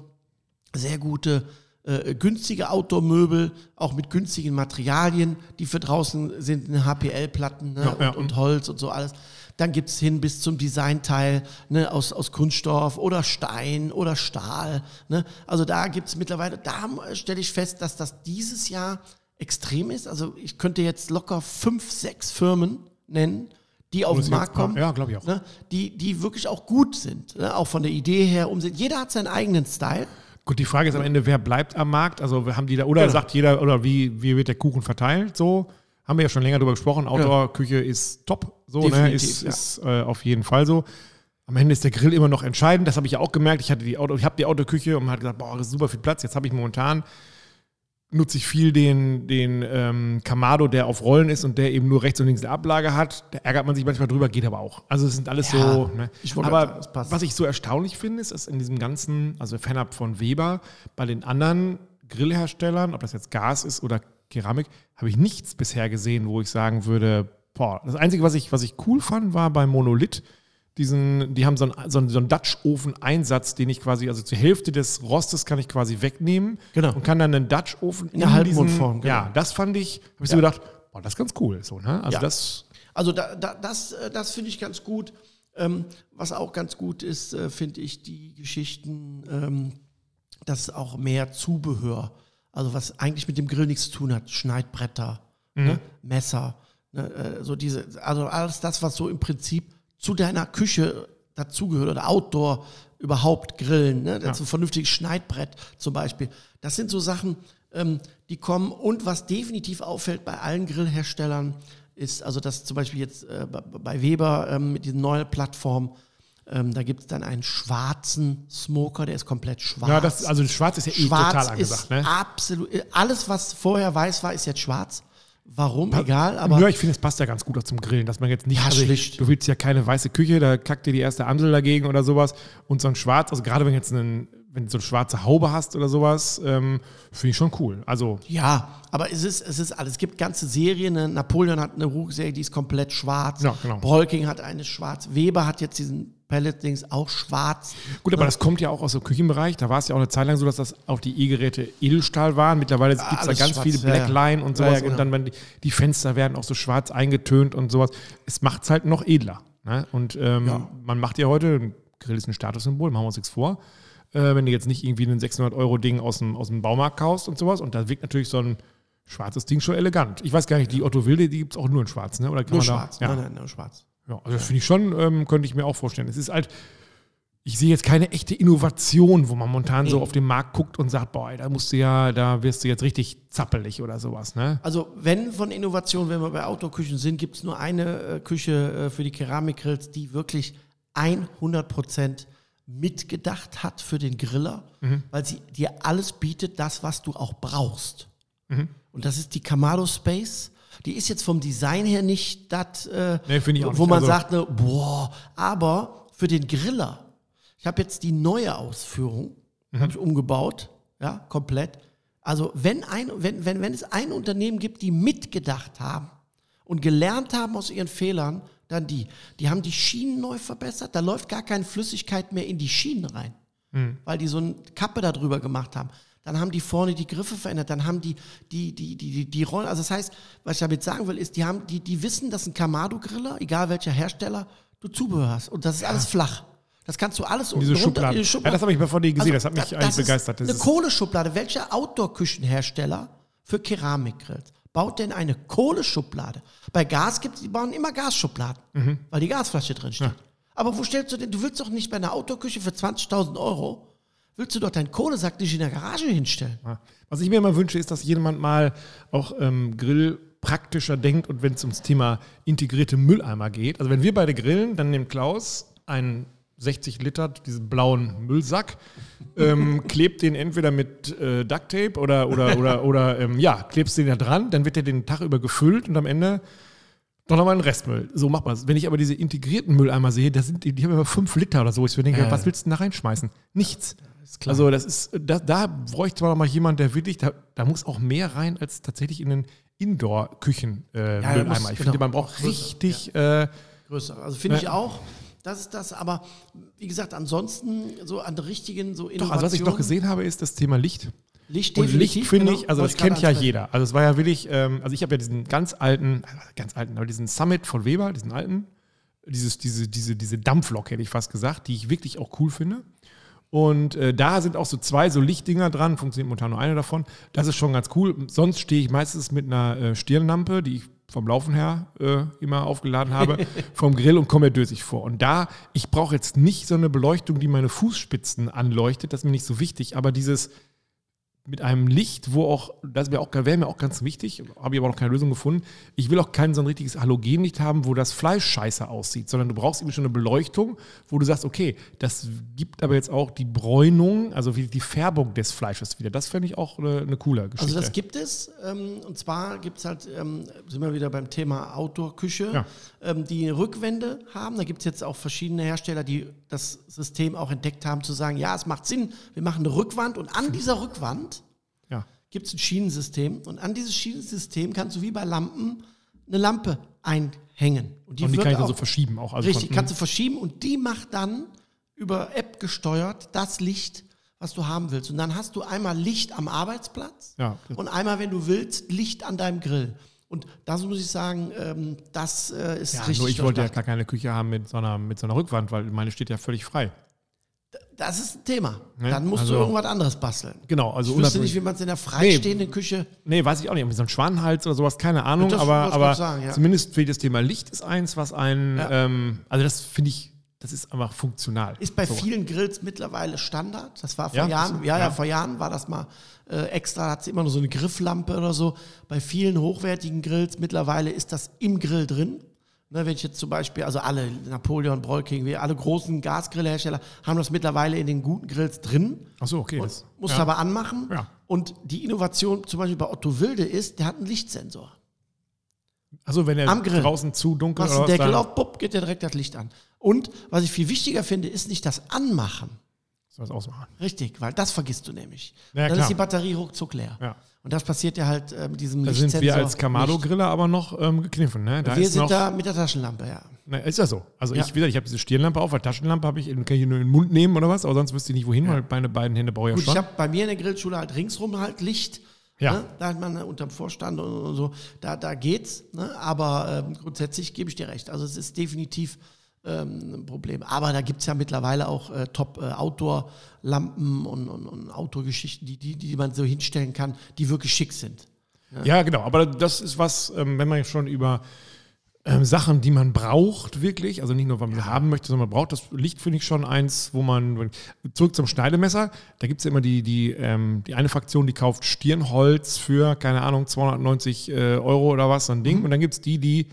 sehr gute, äh, günstige Outdoor-Möbel, auch mit günstigen Materialien, die für draußen sind, HPL-Platten ne, ja, ja. und, und, Holz und so alles. Dann gibt es hin bis zum Designteil ne, aus, aus Kunststoff oder Stein oder Stahl. Ne. Also da gibt es mittlerweile, da stelle ich fest, dass das dieses Jahr extrem ist. Also ich könnte jetzt locker fünf, sechs Firmen nennen, die auf den Markt kommen, ja, glaube ich auch. Ne, die, die wirklich auch gut sind, ne, auch von der Idee her umsetzen. Jeder hat seinen eigenen Style. Gut, die Frage ist am Ende, wer bleibt am Markt? Also haben die da, oder genau. sagt jeder, oder wie, wie wird der Kuchen verteilt? So haben wir ja schon länger darüber gesprochen. Outdoor-Küche ist top, so ne, ist, ja. ist äh, auf jeden Fall so. Am Ende ist der Grill immer noch entscheidend. Das habe ich ja auch gemerkt. Ich hatte die Auto, ich habe die Autoküche und man hat gesagt, boah, das ist super viel Platz. Jetzt habe ich momentan nutze ich viel den, den ähm, Kamado, der auf Rollen ist und der eben nur rechts und links eine Ablage hat. Da ärgert man sich manchmal drüber, geht aber auch. Also es sind alles ja, so. Ne? aber sagen, was ich so erstaunlich finde, ist, dass in diesem ganzen, also fernab von Weber, bei den anderen Grillherstellern, ob das jetzt Gas ist oder Keramik, habe ich nichts bisher gesehen, wo ich sagen würde, boah, das Einzige, was ich, was ich cool fand, war bei Monolith, diesen, die haben so einen, so einen, so einen Dutch-Ofen-Einsatz, den ich quasi, also zur Hälfte des Rostes kann ich quasi wegnehmen genau. und kann dann einen Dutch-Ofen in, in der Halbmondform. Genau. Ja, das fand ich, habe ich ja. so gedacht, boah, das ist ganz cool. So, ne? Also ja. das. Also da, da, das, äh, das finde ich ganz gut. Ähm, was auch ganz gut ist, äh, finde ich, die Geschichten, ähm, dass auch mehr Zubehör, also was eigentlich mit dem Grill nichts zu tun hat, Schneidbretter, mhm. ne? Messer, ne? äh, so diese, also alles das, was so im Prinzip zu deiner Küche dazugehört oder Outdoor überhaupt grillen, ne? Ja. ein vernünftiges Schneidbrett zum Beispiel. Das sind so Sachen, ähm, die kommen. Und was definitiv auffällt bei allen Grillherstellern, ist, also dass zum Beispiel jetzt äh, bei Weber ähm, mit diesen neuen Plattformen, ähm, da gibt es dann einen schwarzen Smoker, der ist komplett schwarz. Ja, das, also schwarz ist ja eh schwarz total angesagt. Ist ne? Absolut. Alles, was vorher weiß war, ist jetzt schwarz. Warum? Pa Egal, aber. Ja, ich finde, es passt ja ganz gut auch zum Grillen, dass man jetzt nicht. Ja, also schlicht. Du willst ja keine weiße Küche, da kackt dir die erste Amsel dagegen oder sowas. Und so ein Schwarz, also gerade wenn du jetzt einen, wenn du so eine schwarze Haube hast oder sowas, ähm, finde ich schon cool. Also. Ja, aber es ist, es ist alles. Es gibt ganze Serien. Ne? Napoleon hat eine Ruchserie, die ist komplett schwarz. Ja, genau. Bolking hat eine schwarz. Weber hat jetzt diesen Pellet-Dings auch schwarz. Gut, aber ja. das kommt ja auch aus dem Küchenbereich. Da war es ja auch eine Zeit lang so, dass das auch die E-Geräte Edelstahl waren. Mittlerweile gibt es da ganz schwarz, viele Blackline ja, und sowas. Ja, genau. Und dann werden die, die, Fenster werden auch so schwarz eingetönt und sowas. Es macht es halt noch edler. Ne? Und ähm, man macht ja heute, ein Grill ist ein Statussymbol, machen wir uns nichts vor. Äh, wenn du jetzt nicht irgendwie ein 600-Euro-Ding aus dem, aus dem Baumarkt kaufst und sowas. Und da wirkt natürlich so ein schwarzes Ding schon elegant. Ich weiß gar nicht, die Otto Wilde, die gibt es auch nur in schwarz, ne? Oder kann nur man schwarz, da, nein, nein, nur schwarz. Ja, also das finde ich schon, ähm, könnte ich mir auch vorstellen. Es ist halt, ich sehe jetzt keine echte Innovation, wo man momentan so auf den Markt guckt und sagt, boah, da musst du ja, da wirst du jetzt richtig zappelig oder sowas. Ne? Also wenn von Innovation, wenn wir bei Outdoor-Küchen sind, gibt es nur eine äh, Küche äh, für die Keramikgrills, die wirklich 100 Prozent mitgedacht hat für den Griller, Mhm. weil sie dir alles bietet, das, was du auch brauchst. Mhm. Und das ist die Kamado Space. Die ist jetzt vom Design her nicht das, äh, Nee, wo man Also- sagt, ne, boah, aber für den Griller. Ich habe jetzt die neue Ausführung, Mhm. habe ich umgebaut, ja, komplett. Also wenn, ein, wenn, wenn, wenn es ein Unternehmen gibt, die mitgedacht haben und gelernt haben aus ihren Fehlern, dann die. Die haben die Schienen neu verbessert, da läuft gar keine Flüssigkeit mehr in die Schienen rein, weil die so eine Kappe darüber gemacht haben. Dann haben die vorne die Griffe verändert, dann haben die die, die, die, die, die Rollen. Also das heißt, was ich damit sagen will, ist, die, haben, die, die wissen, dass ein Kamado-Griller, egal welcher Hersteller, du Zubehör hast. Und das ist alles flach. Das kannst du alles Diese unten runter- Schubladen. in die Ja, das habe ich mal von dir gesehen, das hat mich eigentlich Also, ist begeistert. Das eine ist- Kohleschublade. Welcher Outdoor-Küchenhersteller für Keramikgrills baut denn eine Kohleschublade? Bei Gas gibt es, die bauen immer Gasschubladen, Mhm. weil die Gasflasche drin steht. Aber wo stellst du denn, du willst doch nicht bei einer Outdoor-Küche für 20.000 Euro, willst du doch deinen Kohlesack nicht in der Garage hinstellen? Was ich mir immer wünsche, ist, dass jemand mal auch ähm, Grill praktischer denkt und wenn es ums Thema integrierte Mülleimer geht. Also wenn wir beide grillen, dann nimmt Klaus einen 60 Liter, diesen blauen Müllsack, ähm, klebt den entweder mit äh, Ducktape oder, oder, oder, oder ähm, ja, klebst den da dran, dann wird der den Tag über gefüllt und am Ende doch nochmal einen Restmüll. So macht man es. Wenn ich aber diese integrierten Mülleimer sehe, da sind die, die haben immer 5 Liter oder so. Ich denke, Ja. was willst du denn da reinschmeißen? Nichts. Also das ist, da, da bräuchte man mal jemand, der wirklich, da, da muss auch mehr rein als tatsächlich in den Indoor-Küchen äh, Ja, Ich genau. finde, man braucht Größer, richtig, äh, Größer. Also finde ich Ja. auch. Das ist das, aber wie gesagt, ansonsten so an der richtigen, so doch, also was ich noch gesehen habe, ist das Thema Licht. Licht Und definitiv, Licht finde genau, ich, also das kennt ja jeder. Also es war ja wirklich, ähm, also ich habe ja diesen ganz alten, ganz alten, aber diesen Summit von Weber, diesen alten, dieses, diese, diese, diese Dampflok, hätte ich fast gesagt, die ich wirklich auch cool finde. Und äh, da sind auch so zwei so Lichtdinger dran, funktioniert momentan nur eine davon. Das ist schon ganz cool. Sonst stehe ich meistens mit einer äh, Stirnlampe, die ich vom Laufen her äh, immer aufgeladen habe, vom Grill und komme mir dösig vor. Und da, ich brauche jetzt nicht so eine Beleuchtung, die meine Fußspitzen anleuchtet, das ist mir nicht so wichtig, aber dieses mit einem Licht, wo auch, das wäre auch, wäre mir auch ganz wichtig, habe ich aber noch keine Lösung gefunden. Ich will auch kein so ein richtiges Halogenlicht haben, wo das Fleisch scheiße aussieht, sondern du brauchst eben schon eine Beleuchtung, wo du sagst, okay, das gibt aber jetzt auch die Bräunung, also die Färbung des Fleisches wieder. Das fände ich auch eine, eine coole Geschichte. Also das gibt es. Ähm, und zwar gibt es halt, ähm, sind wir wieder beim Thema Outdoor-Küche, Ja. ähm, die Rückwände haben. Da gibt es jetzt auch verschiedene Hersteller, die das System auch entdeckt haben, zu sagen, ja, es macht Sinn, wir machen eine Rückwand und an dieser Rückwand. Gibt es ein Schienensystem. Und an dieses Schienensystem kannst du wie bei Lampen eine Lampe einhängen. Und die wird kann ich dann so verschieben auch. Also Richtig, kannst du verschieben und die macht dann über App gesteuert das Licht, was du haben willst. Und dann hast du einmal Licht am Arbeitsplatz Ja. und einmal, wenn du willst, Licht an deinem Grill. Und das muss ich sagen, ähm, das äh, ist ja, richtig. nur ich wollte ja gar keine Küche haben mit so, einer, mit so einer Rückwand, weil meine steht ja völlig frei. Das ist ein Thema. Ne? Dann musst Also- du irgendwas anderes basteln. Genau, also ich wüsste nicht, wie man es in der freistehenden Küche. Nee, weiß ich auch nicht. Irgendwie So ein Schwanenhals oder sowas, keine Ahnung. Das aber aber sagen, ja. zumindest für das Thema Licht ist eins, was ein, Ja. ähm, also das finde ich, das ist einfach funktional. Ist bei So. vielen Grills mittlerweile Standard. Das war vor Ja, Jahren, ja, ja. vor Jahren war das mal äh, extra, hat sie immer nur so eine Grifflampe oder so. Bei vielen hochwertigen Grills mittlerweile ist das im Grill drin. Ne, wenn ich jetzt zum Beispiel, also alle, Napoleon, Broil wir alle großen Gasgrillhersteller haben das mittlerweile in den guten Grills drin. Ach so, okay. Und musst du ja. aber anmachen. Ja. Und die Innovation zum Beispiel bei Otto Wilde ist, der hat einen Lichtsensor. Also wenn er draußen zu dunkel Machst oder den Deckel auf, bupp, geht dir direkt das Licht an. Und was ich viel wichtiger finde, ist nicht das Anmachen. soll das ausmachen. Richtig, weil das vergisst du nämlich. Ja, dann klar. ist die Batterie ruckzuck leer. Ja. Und das passiert ja halt äh, mit diesem Da sind wir als. Kamado-Griller aber noch ähm, gekniffen. Ne? Da Wir sind da mit der Taschenlampe, ja. Ne, ist ja so. Also Ja. ich, wie gesagt, ich habe diese Stirnlampe auf, weil Taschenlampe habe ich, kann ich nur in den Mund nehmen oder was, aber sonst wüsste ich nicht wohin, weil meine beiden Hände brauche ich Gut, ja ich schon. habe bei mir in der Grillschule halt ringsrum halt Licht. Ja. Ne? Da hat man äh, unterm Vorstand und, und so, da, da geht's. Ne? Aber ähm, grundsätzlich gebe ich dir recht. Also es ist definitiv ähm, Problem. Aber da gibt es ja mittlerweile auch äh, Top-Outdoor-Lampen und, und, und Outdoor-Geschichten, die, die, die man so hinstellen kann, die wirklich schick sind. Ja, genau. Aber das ist was, ähm, wenn man schon über ähm, Sachen, die man braucht, wirklich, also nicht nur, weil man sie haben möchte, sondern man braucht das Licht, finde ich schon eins, wo man, zurück zum Schneidemesser, da gibt es ja immer die, die, ähm, die eine Fraktion, die kauft Stirnholz für, keine Ahnung, 290 äh, Euro oder was, so ein Ding. Und dann gibt es die, die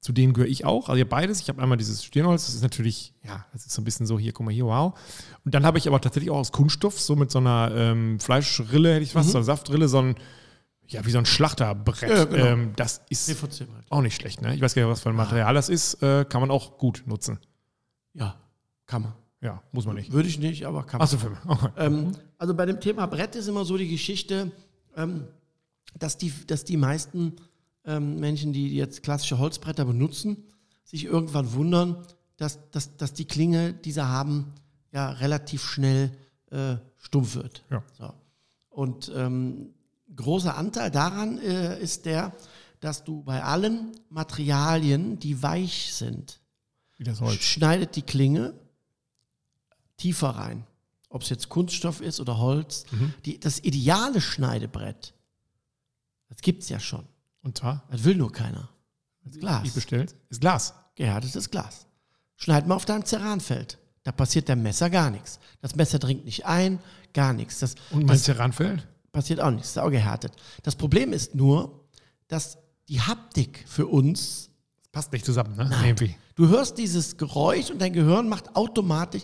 zu denen gehöre ich auch. Also ich habe beides. Ich habe einmal dieses Stirnholz, das ist natürlich, ja, das ist so ein bisschen so, hier, guck mal hier, wow. Und dann habe ich aber tatsächlich auch aus Kunststoff, so mit so einer ähm, Fleischrille, hätte ich was, Mhm. so einer Saftrille, so ein, ja, wie so ein Schlachterbrett. Ja, genau. ähm, das ist auch nicht schlecht, ne? Ich weiß gar nicht, was für ein Material das ist, äh, kann man auch gut nutzen. Ja, kann man. Ja, muss man nicht. Würde ich nicht, aber kann man. Achso, für mich. Okay. Ähm, also bei dem Thema Brett ist immer so die Geschichte, ähm, dass, die, dass die meisten ähm, Menschen, die jetzt klassische Holzbretter benutzen, sich irgendwann wundern, dass, dass, dass die Klinge, die sie haben, ja relativ schnell äh, stumpf wird. Ja. So. Und ähm, großer Anteil daran äh, ist der, dass du bei allen Materialien, die weich sind, schneidet die Klinge tiefer rein. Ob es jetzt Kunststoff ist oder Holz. Mhm. Die, das ideale Schneidebrett, das gibt es ja schon. Und zwar, Das will nur keiner. Das Glas. ich bestellt, ist Glas. Gehärtetes Glas. Schneid mal auf deinem Ceranfeld. Da passiert dem Messer gar nichts. Das Messer dringt nicht ein, gar nichts. Das, Und mein Ceranfeld? passiert auch nichts, ist auch gehärtet. Das Problem ist nur, dass die Haptik für uns, Das passt nicht zusammen, ne? Irgendwie. du hörst dieses Geräusch und dein Gehirn macht automatisch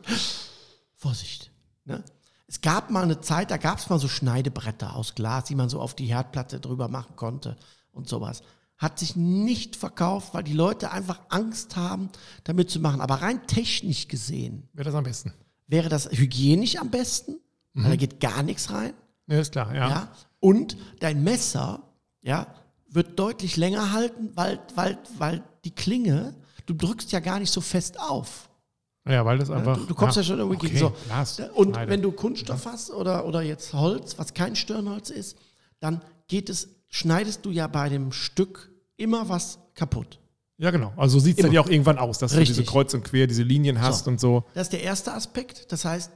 Vorsicht. Ne? Es gab mal eine Zeit, da gab es mal so Schneidebretter aus Glas, die man so auf die Herdplatte drüber machen konnte und sowas. Hat sich nicht verkauft, weil die Leute einfach Angst haben, damit zu machen. Aber rein technisch gesehen Wäre das am besten. wäre das hygienisch am besten, weil da geht gar nichts rein. Ja, ist klar, ja. Ja. Und dein Messer ja, wird deutlich länger halten, weil, weil, weil die Klinge, du drückst ja gar nicht so fest auf. Ja, weil das einfach. Du, du kommst ja, schon irgendwie okay, gegen so. Glas, Und Schneide. wenn du Kunststoff hast oder, oder jetzt Holz, was kein Stirnholz ist, dann geht es, schneidest du ja bei dem Stück immer was kaputt. Ja, genau. Also so sieht es dann ja auch irgendwann aus, dass Richtig. du diese Kreuz und Quer, diese Linien hast So. und so. Das ist der erste Aspekt. Das heißt,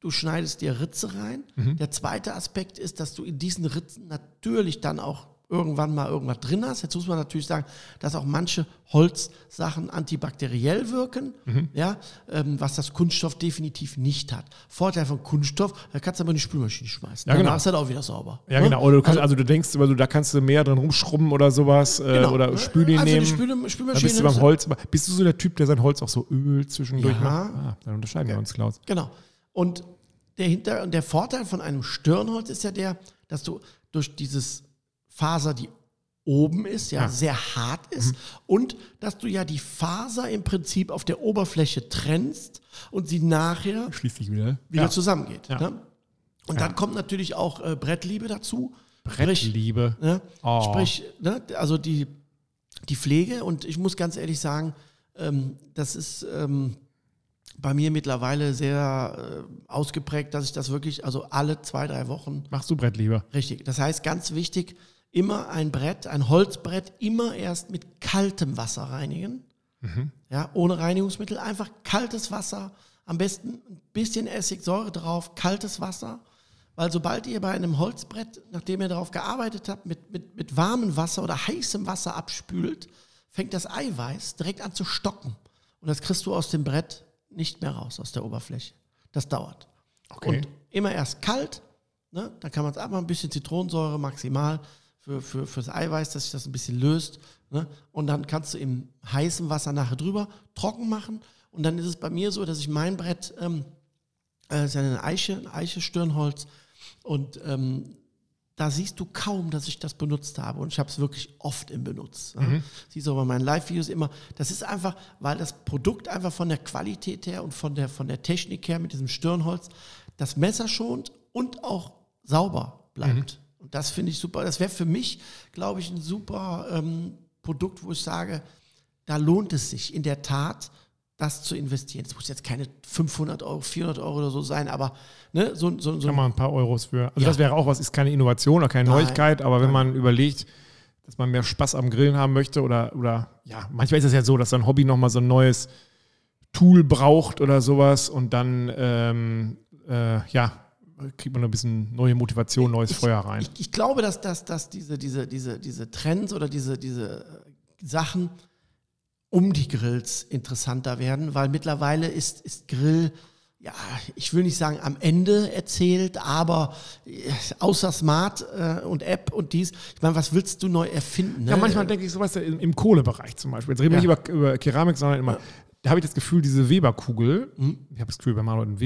du schneidest dir Ritze rein. Mhm. Der zweite Aspekt ist, dass du in diesen Ritzen natürlich dann auch irgendwann mal irgendwas drin hast. Jetzt muss man natürlich sagen, dass auch manche Holzsachen antibakteriell wirken, Mhm. ja, ähm, was das Kunststoff definitiv nicht hat. Vorteil von Kunststoff, da kannst du aber in die Spülmaschine schmeißen. Ja, genau. Danach ist das auch wieder sauber. Ja, Ne? genau. Oder du kannst, also, du denkst, also, da kannst du mehr dran rumschrubben oder sowas. Äh, Genau. Oder Spüli Also die nehmen. Spül- dann Spülmaschine bist du beim Holz. Bist du so der Typ, der sein Holz auch so Öl zwischendurch Ja. macht? Ah, dann unterscheiden wir uns, Klaus. Genau. Und der, Hinter und der Vorteil von einem Stirnholz ist ja der, dass du durch dieses Faser, die oben ist, ja, Ja. sehr hart ist und dass du ja die Faser im Prinzip auf der Oberfläche trennst und sie nachher Schließt sich wieder. wieder Ja. zusammengeht. Ja. Ne? Und dann kommt natürlich auch äh, Brettliebe dazu. Sprich, Brettliebe. Ne? Oh. Sprich, ne? also die, die Pflege und ich muss ganz ehrlich sagen, ähm, das ist ähm, bei mir mittlerweile sehr äh, ausgeprägt, dass ich das wirklich, also alle zwei, drei Wochen, Machst du Brettliebe? richtig. Das heißt, ganz wichtig, immer ein Brett, ein Holzbrett, immer erst mit kaltem Wasser reinigen. Ja, ohne Reinigungsmittel, einfach kaltes Wasser, am besten ein bisschen Essig, Säure drauf, kaltes Wasser. Weil sobald ihr bei einem Holzbrett, nachdem ihr darauf gearbeitet habt, mit, mit, mit warmem Wasser oder heißem Wasser abspült, fängt das Eiweiß direkt an zu stocken. Und das kriegst du aus dem Brett nicht mehr raus, aus der Oberfläche. Das dauert. Okay. Und immer erst kalt, ne? dann kann man es abmachen, ein bisschen Zitronensäure maximal für, für, fürs Eiweiß, dass sich das ein bisschen löst. Ne? Und dann kannst du im heißen Wasser nachher drüber trocken machen. Und dann ist es bei mir so, dass ich mein Brett, ähm, äh, ist ja eine Eiche, ein Eiche-Stirnholz. Und ähm, da siehst du kaum, dass ich das benutzt habe. Und ich habe es wirklich oft im Benutz. Ne? Siehst du aber bei meinen Live-Videos immer. Das ist einfach, weil das Produkt einfach von der Qualität her und von der, von der Technik her mit diesem Stirnholz das Messer schont und auch sauber bleibt. Und das finde ich super. Das wäre für mich, glaube ich, ein super ähm, Produkt, wo ich sage, da lohnt es sich in der Tat, das zu investieren. Es muss jetzt keine 500 Euro, 400 Euro oder so sein, aber ne, so, so, so Kann man ein paar Euros für. Also Ja. das wäre auch was, ist keine Innovation oder keine Nein. Neuigkeit, aber wenn man überlegt, dass man mehr Spaß am Grillen haben möchte oder, oder ja, manchmal ist es ja so, dass ein Hobby nochmal so ein neues Tool braucht oder sowas und dann ähm, äh, ja, kriegt man ein bisschen neue Motivation, neues Feuer rein. Ich, ich glaube, dass, dass, dass diese, diese, diese, diese Trends oder diese, diese äh, Sachen um die Grills interessanter werden, weil mittlerweile ist, ist Grill ja, ich will nicht sagen am Ende erzählt, aber äh, außer Smart äh, und App und dies, ich meine, was willst du neu erfinden? Ne? Ja, manchmal denke ich so, weißt du, im, im Kohlebereich zum Beispiel. Jetzt reden wir Ja. nicht über, über Keramik, sondern immer, da habe ich das Gefühl, diese Weber-Kugel, ich habe das Gefühl, bei Marlon ein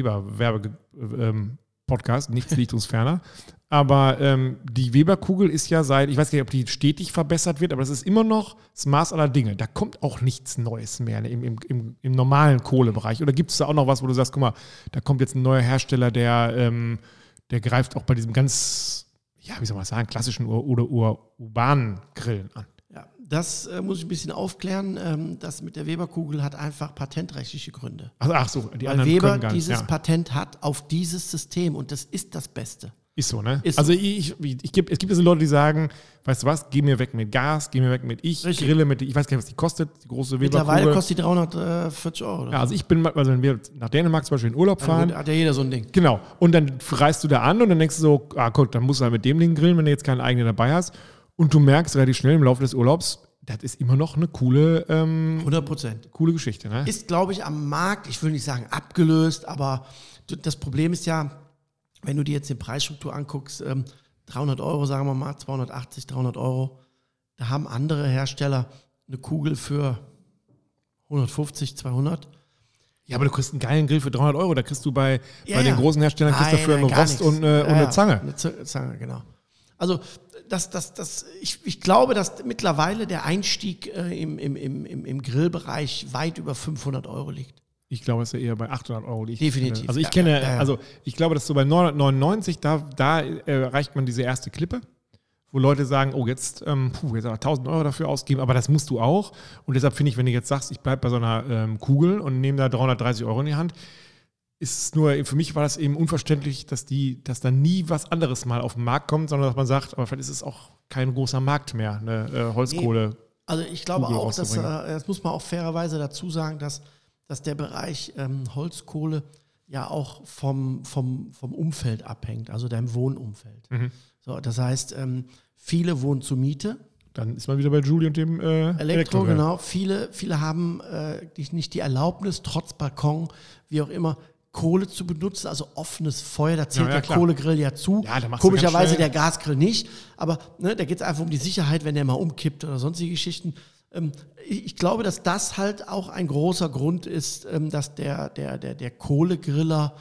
Weber-Werbe-Podcast, nichts liegt uns ferner, aber ähm, die Weber-Kugel ist ja seit, ich weiß gar nicht, ob die stetig verbessert wird, aber das ist immer noch das Maß aller Dinge. Da kommt auch nichts Neues mehr im, im, im, im normalen Kohlebereich. Oder gibt es da auch noch was, wo du sagst, guck mal, da kommt jetzt ein neuer Hersteller, der, ähm, der greift auch bei diesem ganz, ja, wie soll man sagen, klassischen oder Ur urbanen Grillen an? Das äh, muss ich ein bisschen aufklären. Ähm, das mit der Weberkugel hat einfach patentrechtliche Gründe. Ach, ach so, die Weil anderen Weber gar nicht. dieses Ja. Patent hat auf dieses System und das ist das Beste. Ist so, ne? Ist also ich, ich, ich, geb- es gibt diese Leute, die sagen, weißt du was, geh mir weg mit Gas, geh mir weg mit ich, Richtig. grille mit, ich weiß gar nicht, was die kostet, die große Mittlerweile Weberkugel. kostet die 340 Euro. Oder? Ja, also ich bin, mal- also wenn wir nach Dänemark zum Beispiel in Urlaub fahren, Dann hat ja jeder so ein Ding. genau, und dann reist du da an und dann denkst du so, ah gut, dann musst du halt mit dem Ding grillen, wenn du jetzt keinen eigenen dabei hast. Und du merkst relativ schnell im Laufe des Urlaubs, das ist immer noch eine coole, ähm, 100 Prozent. coole Geschichte, ne? Ist, glaube ich, am Markt, ich will nicht sagen abgelöst, aber das Problem ist ja, wenn du dir jetzt die Preisstruktur anguckst, ähm, 300 Euro, sagen wir mal, 280, 300 Euro, da haben andere Hersteller eine Kugel für 150, 200. Ja, aber du kriegst einen geilen Grill für 300 Euro, da kriegst du bei, Ja, bei den ja. großen Herstellern kriegst du Nein, dafür einen gar Rost und, äh, und Ja, eine Zange. Eine Zange, genau. Also das, das, das, ich, ich glaube, dass mittlerweile der Einstieg äh, im, im, im, im, Grillbereich weit über 500 Euro liegt. Ich glaube, es ist ja eher bei 800 Euro. Die ich Definitiv. Kenne. Also ich kenne, ja, ja. also ich glaube, dass so bei 999, da, da erreicht man diese erste Klippe, wo Leute sagen, oh, jetzt, ähm, puh, jetzt aber 1000 Euro dafür ausgeben, aber das musst du auch. Und deshalb finde ich, wenn du jetzt sagst, ich bleibe bei so einer ähm, Kugel und nehme da 330 Euro in die Hand, ist nur, für mich war das eben unverständlich, dass die, dass da nie was anderes mal auf den Markt kommt, sondern dass man sagt, aber vielleicht ist es auch kein großer Markt mehr, eine äh, Holzkohle. Also ich glaube Kugel auch, dass, äh, das muss man auch fairerweise dazu sagen, dass, dass der Bereich ähm, Holzkohle ja auch vom, vom, vom Umfeld abhängt, also deinem Wohnumfeld. Mhm. So, das heißt, ähm, viele wohnen zur Miete, Dann ist man wieder bei Julie und dem äh, Elektro, Elektrogrill. genau. Viele, viele haben äh, nicht die Erlaubnis, trotz Balkon, wie auch immer, Kohle zu benutzen, also offenes Feuer. Da zählt Ja, ja, der klar. Kohlegrill ja zu. Ja, Komischerweise der Gasgrill nicht. Aber ne, da geht es einfach um die Sicherheit, wenn der mal umkippt oder sonstige Geschichten. Ähm, ich, ich glaube, dass das halt auch ein großer Grund ist, ähm, dass der, der, der, der Kohlegriller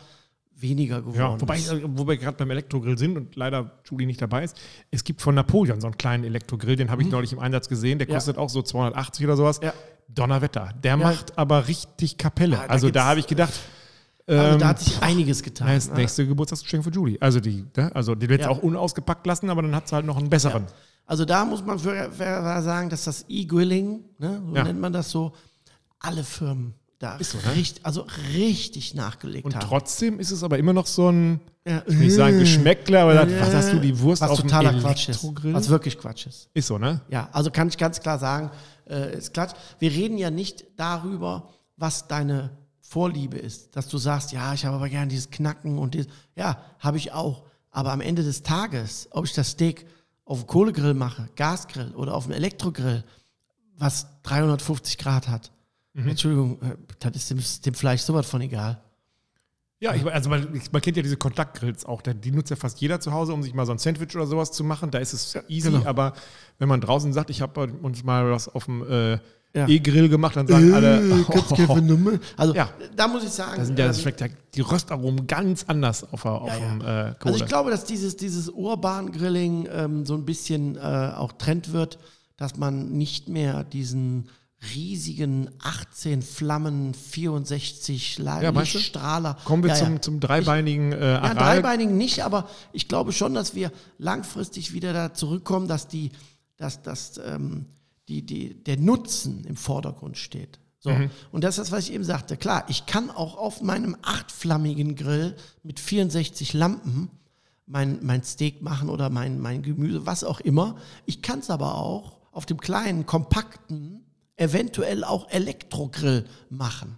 weniger geworden Ja, wobei, ist. äh, wo wir gerade beim Elektrogrill sind und leider Julie nicht dabei ist, es gibt von Napoleon so einen kleinen Elektrogrill, den habe ich neulich im Einsatz gesehen, der Mhm. Kostet auch so 280 oder sowas. Ja. Donnerwetter. Der macht aber richtig Kapelle. Ah, also da habe ich gedacht, Also ähm, da hat sich einiges getan. das nächste Geburtstagsgeschenk für Julie. Also die, ne? also die wird Ja. auch unausgepackt lassen, aber dann hat sie halt noch einen besseren. Also da muss man fair- sagen, dass das E-Grilling, ne, so Ja. nennt man das so, alle Firmen da Ist so, ne? richtig, also richtig nachgelegt Und haben. trotzdem ist es aber immer noch so ein, ja. ich will nicht sagen Geschmäckle, aber Ja. was hast du, die Wurst was auf dem totaler Quatsch ist. Was wirklich Quatsch ist. ist so, ne? Ja, also kann ich ganz klar sagen, äh, ist Quatsch. Wir reden ja nicht darüber, was deine Vorliebe ist. Dass du sagst, ja, ich habe aber gern dieses Knacken und dieses. Ja, habe ich auch. Aber am Ende des Tages, ob ich das Steak auf dem Kohlegrill mache, Gasgrill oder auf dem Elektrogrill, was 350 Grad hat, Mhm. Entschuldigung, äh, das ist dem, dem Fleisch sowas von egal. Ja, ich, also man, ich, man kennt ja diese Kontaktgrills auch. Die nutzt ja fast jeder zu Hause, um sich mal so ein Sandwich oder sowas zu machen. Da ist es easy, genau. aber wenn man draußen sagt, ich habe uns mal was auf dem äh, Ja. E-Grill gemacht, dann sagen alle, Also Ja. da muss ich sagen, da sind ja, das ähm, schmeckt ja die Röstaromen ganz anders auf, auf Ja, ja. dem äh, Kohle. Also ich glaube, dass dieses, dieses Urban-Grilling ähm, so ein bisschen äh, auch Trend wird, dass man nicht mehr diesen riesigen 18 Flammen, 64 La- Ja? Lichtstrahler. Kommen wir Ja, ja. zum, zum dreibeinigen äh, Ja, Aral. dreibeinigen nicht, aber ich glaube schon, dass wir langfristig wieder da zurückkommen, dass die, dass, dass, ähm, die, die, der Nutzen im Vordergrund steht. So. Mhm. Und das ist das, was ich eben sagte. Klar, ich kann auch auf meinem achtflammigen Grill mit 64 Lampen mein, mein Steak machen oder mein, mein Gemüse, was auch immer. Ich kann es aber auch auf dem kleinen, kompakten, eventuell auch Elektrogrill machen.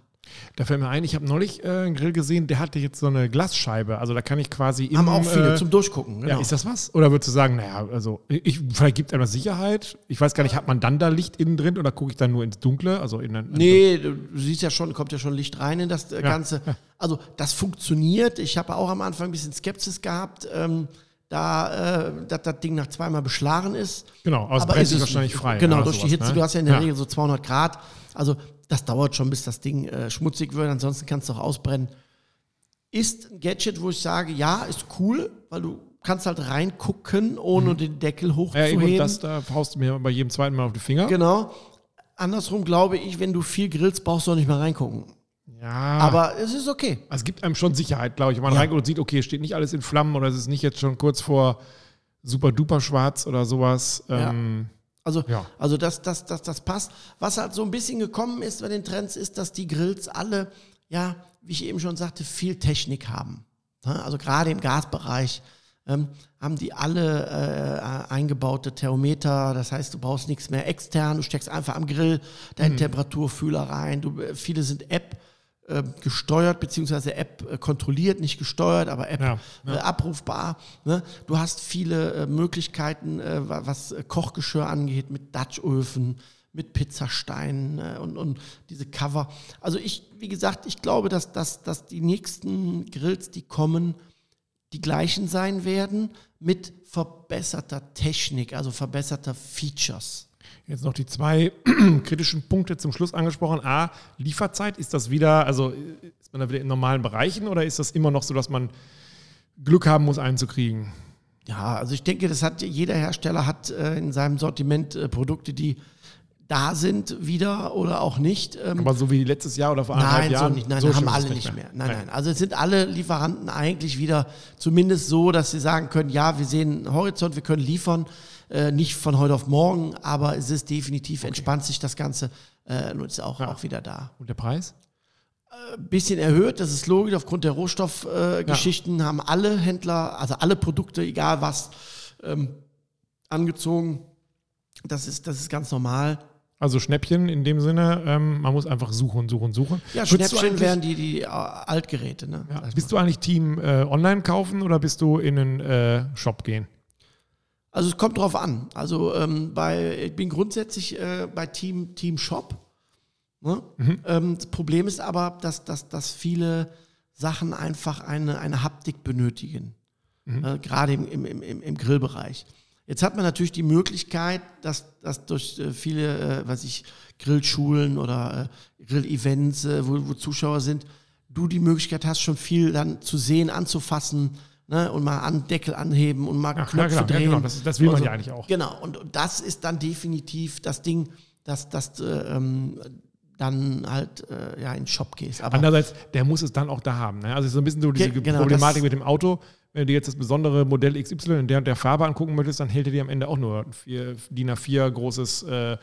Da fällt mir ein, ich habe neulich äh, einen Grill gesehen, der hatte jetzt so eine Glasscheibe. Also da kann ich quasi Haben im, auch viele äh, zum Durchgucken. Genau. Ja, ist das was? Oder würdest du sagen, naja, also ich, vielleicht gibt einmal Sicherheit. Ich weiß gar nicht, hat man dann da Licht innen drin oder gucke ich dann nur ins Dunkle? Also in, in Nee, du siehst ja schon, kommt ja schon Licht rein in das äh, Ganze. Also das funktioniert. Ich habe auch am Anfang ein bisschen Skepsis gehabt, ähm, da äh, dass das Ding nach zweimal beschlagen ist. Genau, aber es brennt sich wahrscheinlich frei, Genau, durch die Hitze. ne? Du hast ja in der Ja. Regel so 200 Grad. Also das dauert schon, bis das Ding äh, schmutzig wird. Ansonsten kannst du auch ausbrennen. Ist ein Gadget, wo ich sage, ja, ist cool, weil du kannst halt reingucken, ohne den Deckel Mhm. Ja, hochzuheben. eben, das, da haust du mir bei jedem zweiten Mal auf die Finger. Genau. Andersrum glaube ich, wenn du viel grillst, brauchst du auch nicht mehr reingucken. Ja, Aber es ist okay. Also es gibt einem schon Sicherheit, glaube ich, wenn man Ja. reinguckt und sieht, okay, es steht nicht alles in Flammen oder es ist nicht jetzt schon kurz vor super duper schwarz oder sowas. Ja. Ähm, Also, Ja. also das, das, das, das passt. Was halt so ein bisschen gekommen ist bei den Trends, ist, dass die Grills alle, ja, wie ich eben schon sagte, viel Technik haben. Ja, Also gerade im Gasbereich ähm, haben die alle äh, eingebaute Thermometer. Das heißt, du brauchst nichts mehr extern. Du steckst einfach am Grill deinen Temperaturfühler rein. Du, äh, viele sind App äh, gesteuert, beziehungsweise App äh, kontrolliert, nicht gesteuert, aber App Ja, Äh, abrufbar. Ne? Du hast viele äh, Möglichkeiten, wa- was Kochgeschirr angeht, mit Dutchöfen, mit Pizzasteinen und, und diese Cover. Also ich, wie gesagt, ich glaube, dass, dass, dass die nächsten Grills, die kommen, die gleichen sein werden mit verbesserter Technik, also verbesserter Features. Jetzt noch die zwei kritischen Punkte zum Schluss angesprochen. A, Lieferzeit, ist das wieder, also ist man da wieder in normalen Bereichen oder ist das immer noch so, dass man Glück haben muss, einen zu kriegen? Ja, also ich denke, das hat jeder Hersteller hat äh, in seinem Sortiment äh, Produkte, die da sind wieder oder auch nicht. Ähm, Aber so wie letztes Jahr oder vor anderthalb Nein, Jahren? so nicht. Nein, so haben alle nicht mehr. Nein, nein. Also es sind alle Lieferanten eigentlich wieder zumindest so, dass sie sagen können, ja, wir sehen einen Horizont, wir können liefern, äh, nicht von heute auf morgen, aber es ist definitiv, entspannt sich das Ganze äh, und ist auch, auch wieder da. Und der Preis? Ein bisschen erhöht, das ist logisch, aufgrund der Rohstoffgeschichten äh, Geschichten haben alle Händler, also alle Produkte, egal was, ähm, angezogen. Das ist, das ist ganz normal. Also Schnäppchen in dem Sinne, ähm, man muss einfach suchen, suchen, suchen. Ja, Würdest Schnäppchen wären die, die äh, Altgeräte. Ne? Ja. Bist du eigentlich Team äh, online kaufen oder bist du in einen äh, Shop gehen? Also es kommt drauf an. Also ähm, bei, ich bin grundsätzlich äh, bei Team, Team Shop. Ne? Ähm, das Problem ist aber, dass, dass, dass viele Sachen einfach eine, eine Haptik benötigen. Äh, gerade im, im, im, im Grillbereich. Jetzt hat man natürlich die Möglichkeit, dass, dass durch äh, viele, äh, weiß ich, Grillschulen oder äh, Grillevents, äh, wo, wo Zuschauer sind, du die Möglichkeit hast, schon viel dann zu sehen, anzufassen ne, und mal an Deckel anheben und mal Ja, Knöpfe klar, ja, drehen. genau, das- das will man Also, ja eigentlich auch. Genau, und, das ist dann definitiv das Ding, dass, dass du ähm, dann halt äh, ja, in den Shop gehst. Aber Andererseits, der muss es dann auch da haben. Ne? Also es ist so ein bisschen so diese Ge- genau, Problematik das- mit dem Auto. Wenn du dir jetzt das besondere Modell XY in der und der Farbe angucken möchtest, dann hält er dir am Ende auch nur ein vier, DIN A4 großes äh,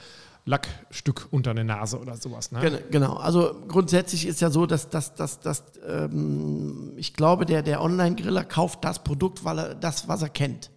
Lackstück unter der Nase oder sowas. Ne? Gen- Genau, also grundsätzlich ist ja so, dass, dass, dass, dass ähm, ich glaube, der, der Online-Griller kauft das Produkt, weil er das, was er kennt.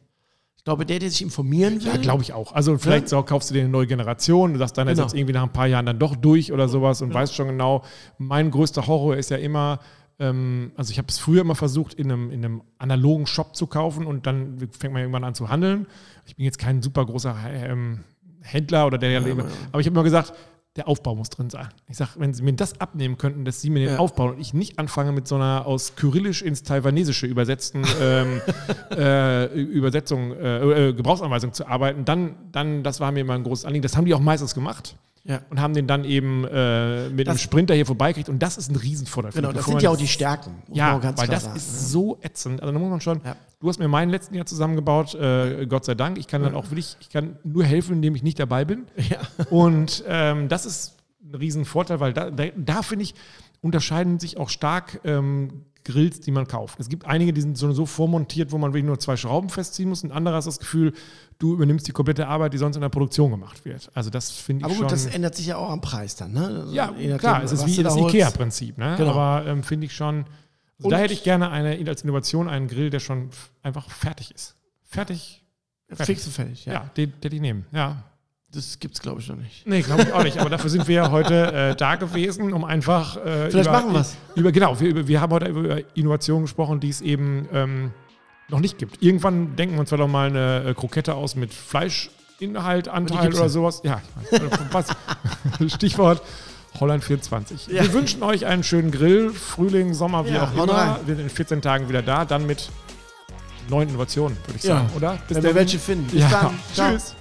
Ich glaube, der, der sich informieren will, Ja, glaube ich auch. Also vielleicht so, kaufst du dir eine neue Generation, du sagst, deiner Genau. jetzt irgendwie nach ein paar Jahren dann doch durch oder sowas und weißt schon genau, mein größter Horror ist ja immer, ähm, also ich habe es früher immer versucht, in einem, in einem analogen Shop zu kaufen und dann fängt man irgendwann an zu handeln. Ich bin jetzt kein super großer ähm, Händler oder der, der aber ich habe immer gesagt, der Aufbau muss drin sein. Ich sage, wenn sie mir das abnehmen könnten, dass sie mir den Ja. aufbauen und ich nicht anfange mit so einer aus Kyrillisch ins Taiwanesische übersetzten ähm, äh, Übersetzung, äh, äh, Gebrauchsanweisung zu arbeiten, dann, dann, das war mir immer ein großes Anliegen. Das haben die auch meistens gemacht Ja. und haben den dann eben äh, mit einem Das- Sprinter hier vorbeigekriegt und das ist ein Riesenvorteil. für genau, das sind ja auch die Stärken. ja, weil das sagen, ist so ätzend. Also da muss man schon. Ja. Du hast mir meinen letzten Jahr zusammengebaut, äh, Gott sei Dank. Ich kann dann auch wirklich, ich kann nur helfen, indem ich nicht dabei bin. Ja. Und ähm, das ist ein Riesenvorteil, weil da, da, da finde ich, unterscheiden sich auch stark ähm, Grills, die man kauft. Es gibt einige, die sind so, so vormontiert, wo man wirklich nur zwei Schrauben festziehen muss. Ein anderer hast das Gefühl, du übernimmst die komplette Arbeit, die sonst in der Produktion gemacht wird. Also das finde ich Aber schon. gut, das ändert sich ja auch am Preis dann. Ne? Also Ja, klar, es ist wie da das. IKEA-Prinzip, ne? Genau. Aber ähm, finde ich schon, also da hätte ich gerne eine, als Innovation einen Grill, der schon einfach fertig ist. Fertig, Fix und fertig, ja, ja. den, den hätte ich nehmen, ja. Das gibt's, glaube ich, noch nicht. Nee, glaube ich auch nicht. Aber dafür sind wir ja heute äh, da gewesen, um einfach. Äh, Vielleicht über, machen wir's. Über, genau, wir, wir haben heute über Innovationen gesprochen, die es eben ähm, noch nicht gibt. Irgendwann denken wir uns vielleicht mal eine äh, Krokette aus mit Fleischinhalt, Anteil oder sowas. Ja? Stichwort Holland 24. Ja. Wir wünschen euch einen schönen Grill, Frühling, Sommer, wie Ja, auch immer. rein. Wir sind in 14 Tagen wieder da, dann mit neuen Innovationen, würde ich Ja. sagen, oder? Bis Wenn wir welche finden. Bis Ja. dann. Tschüss.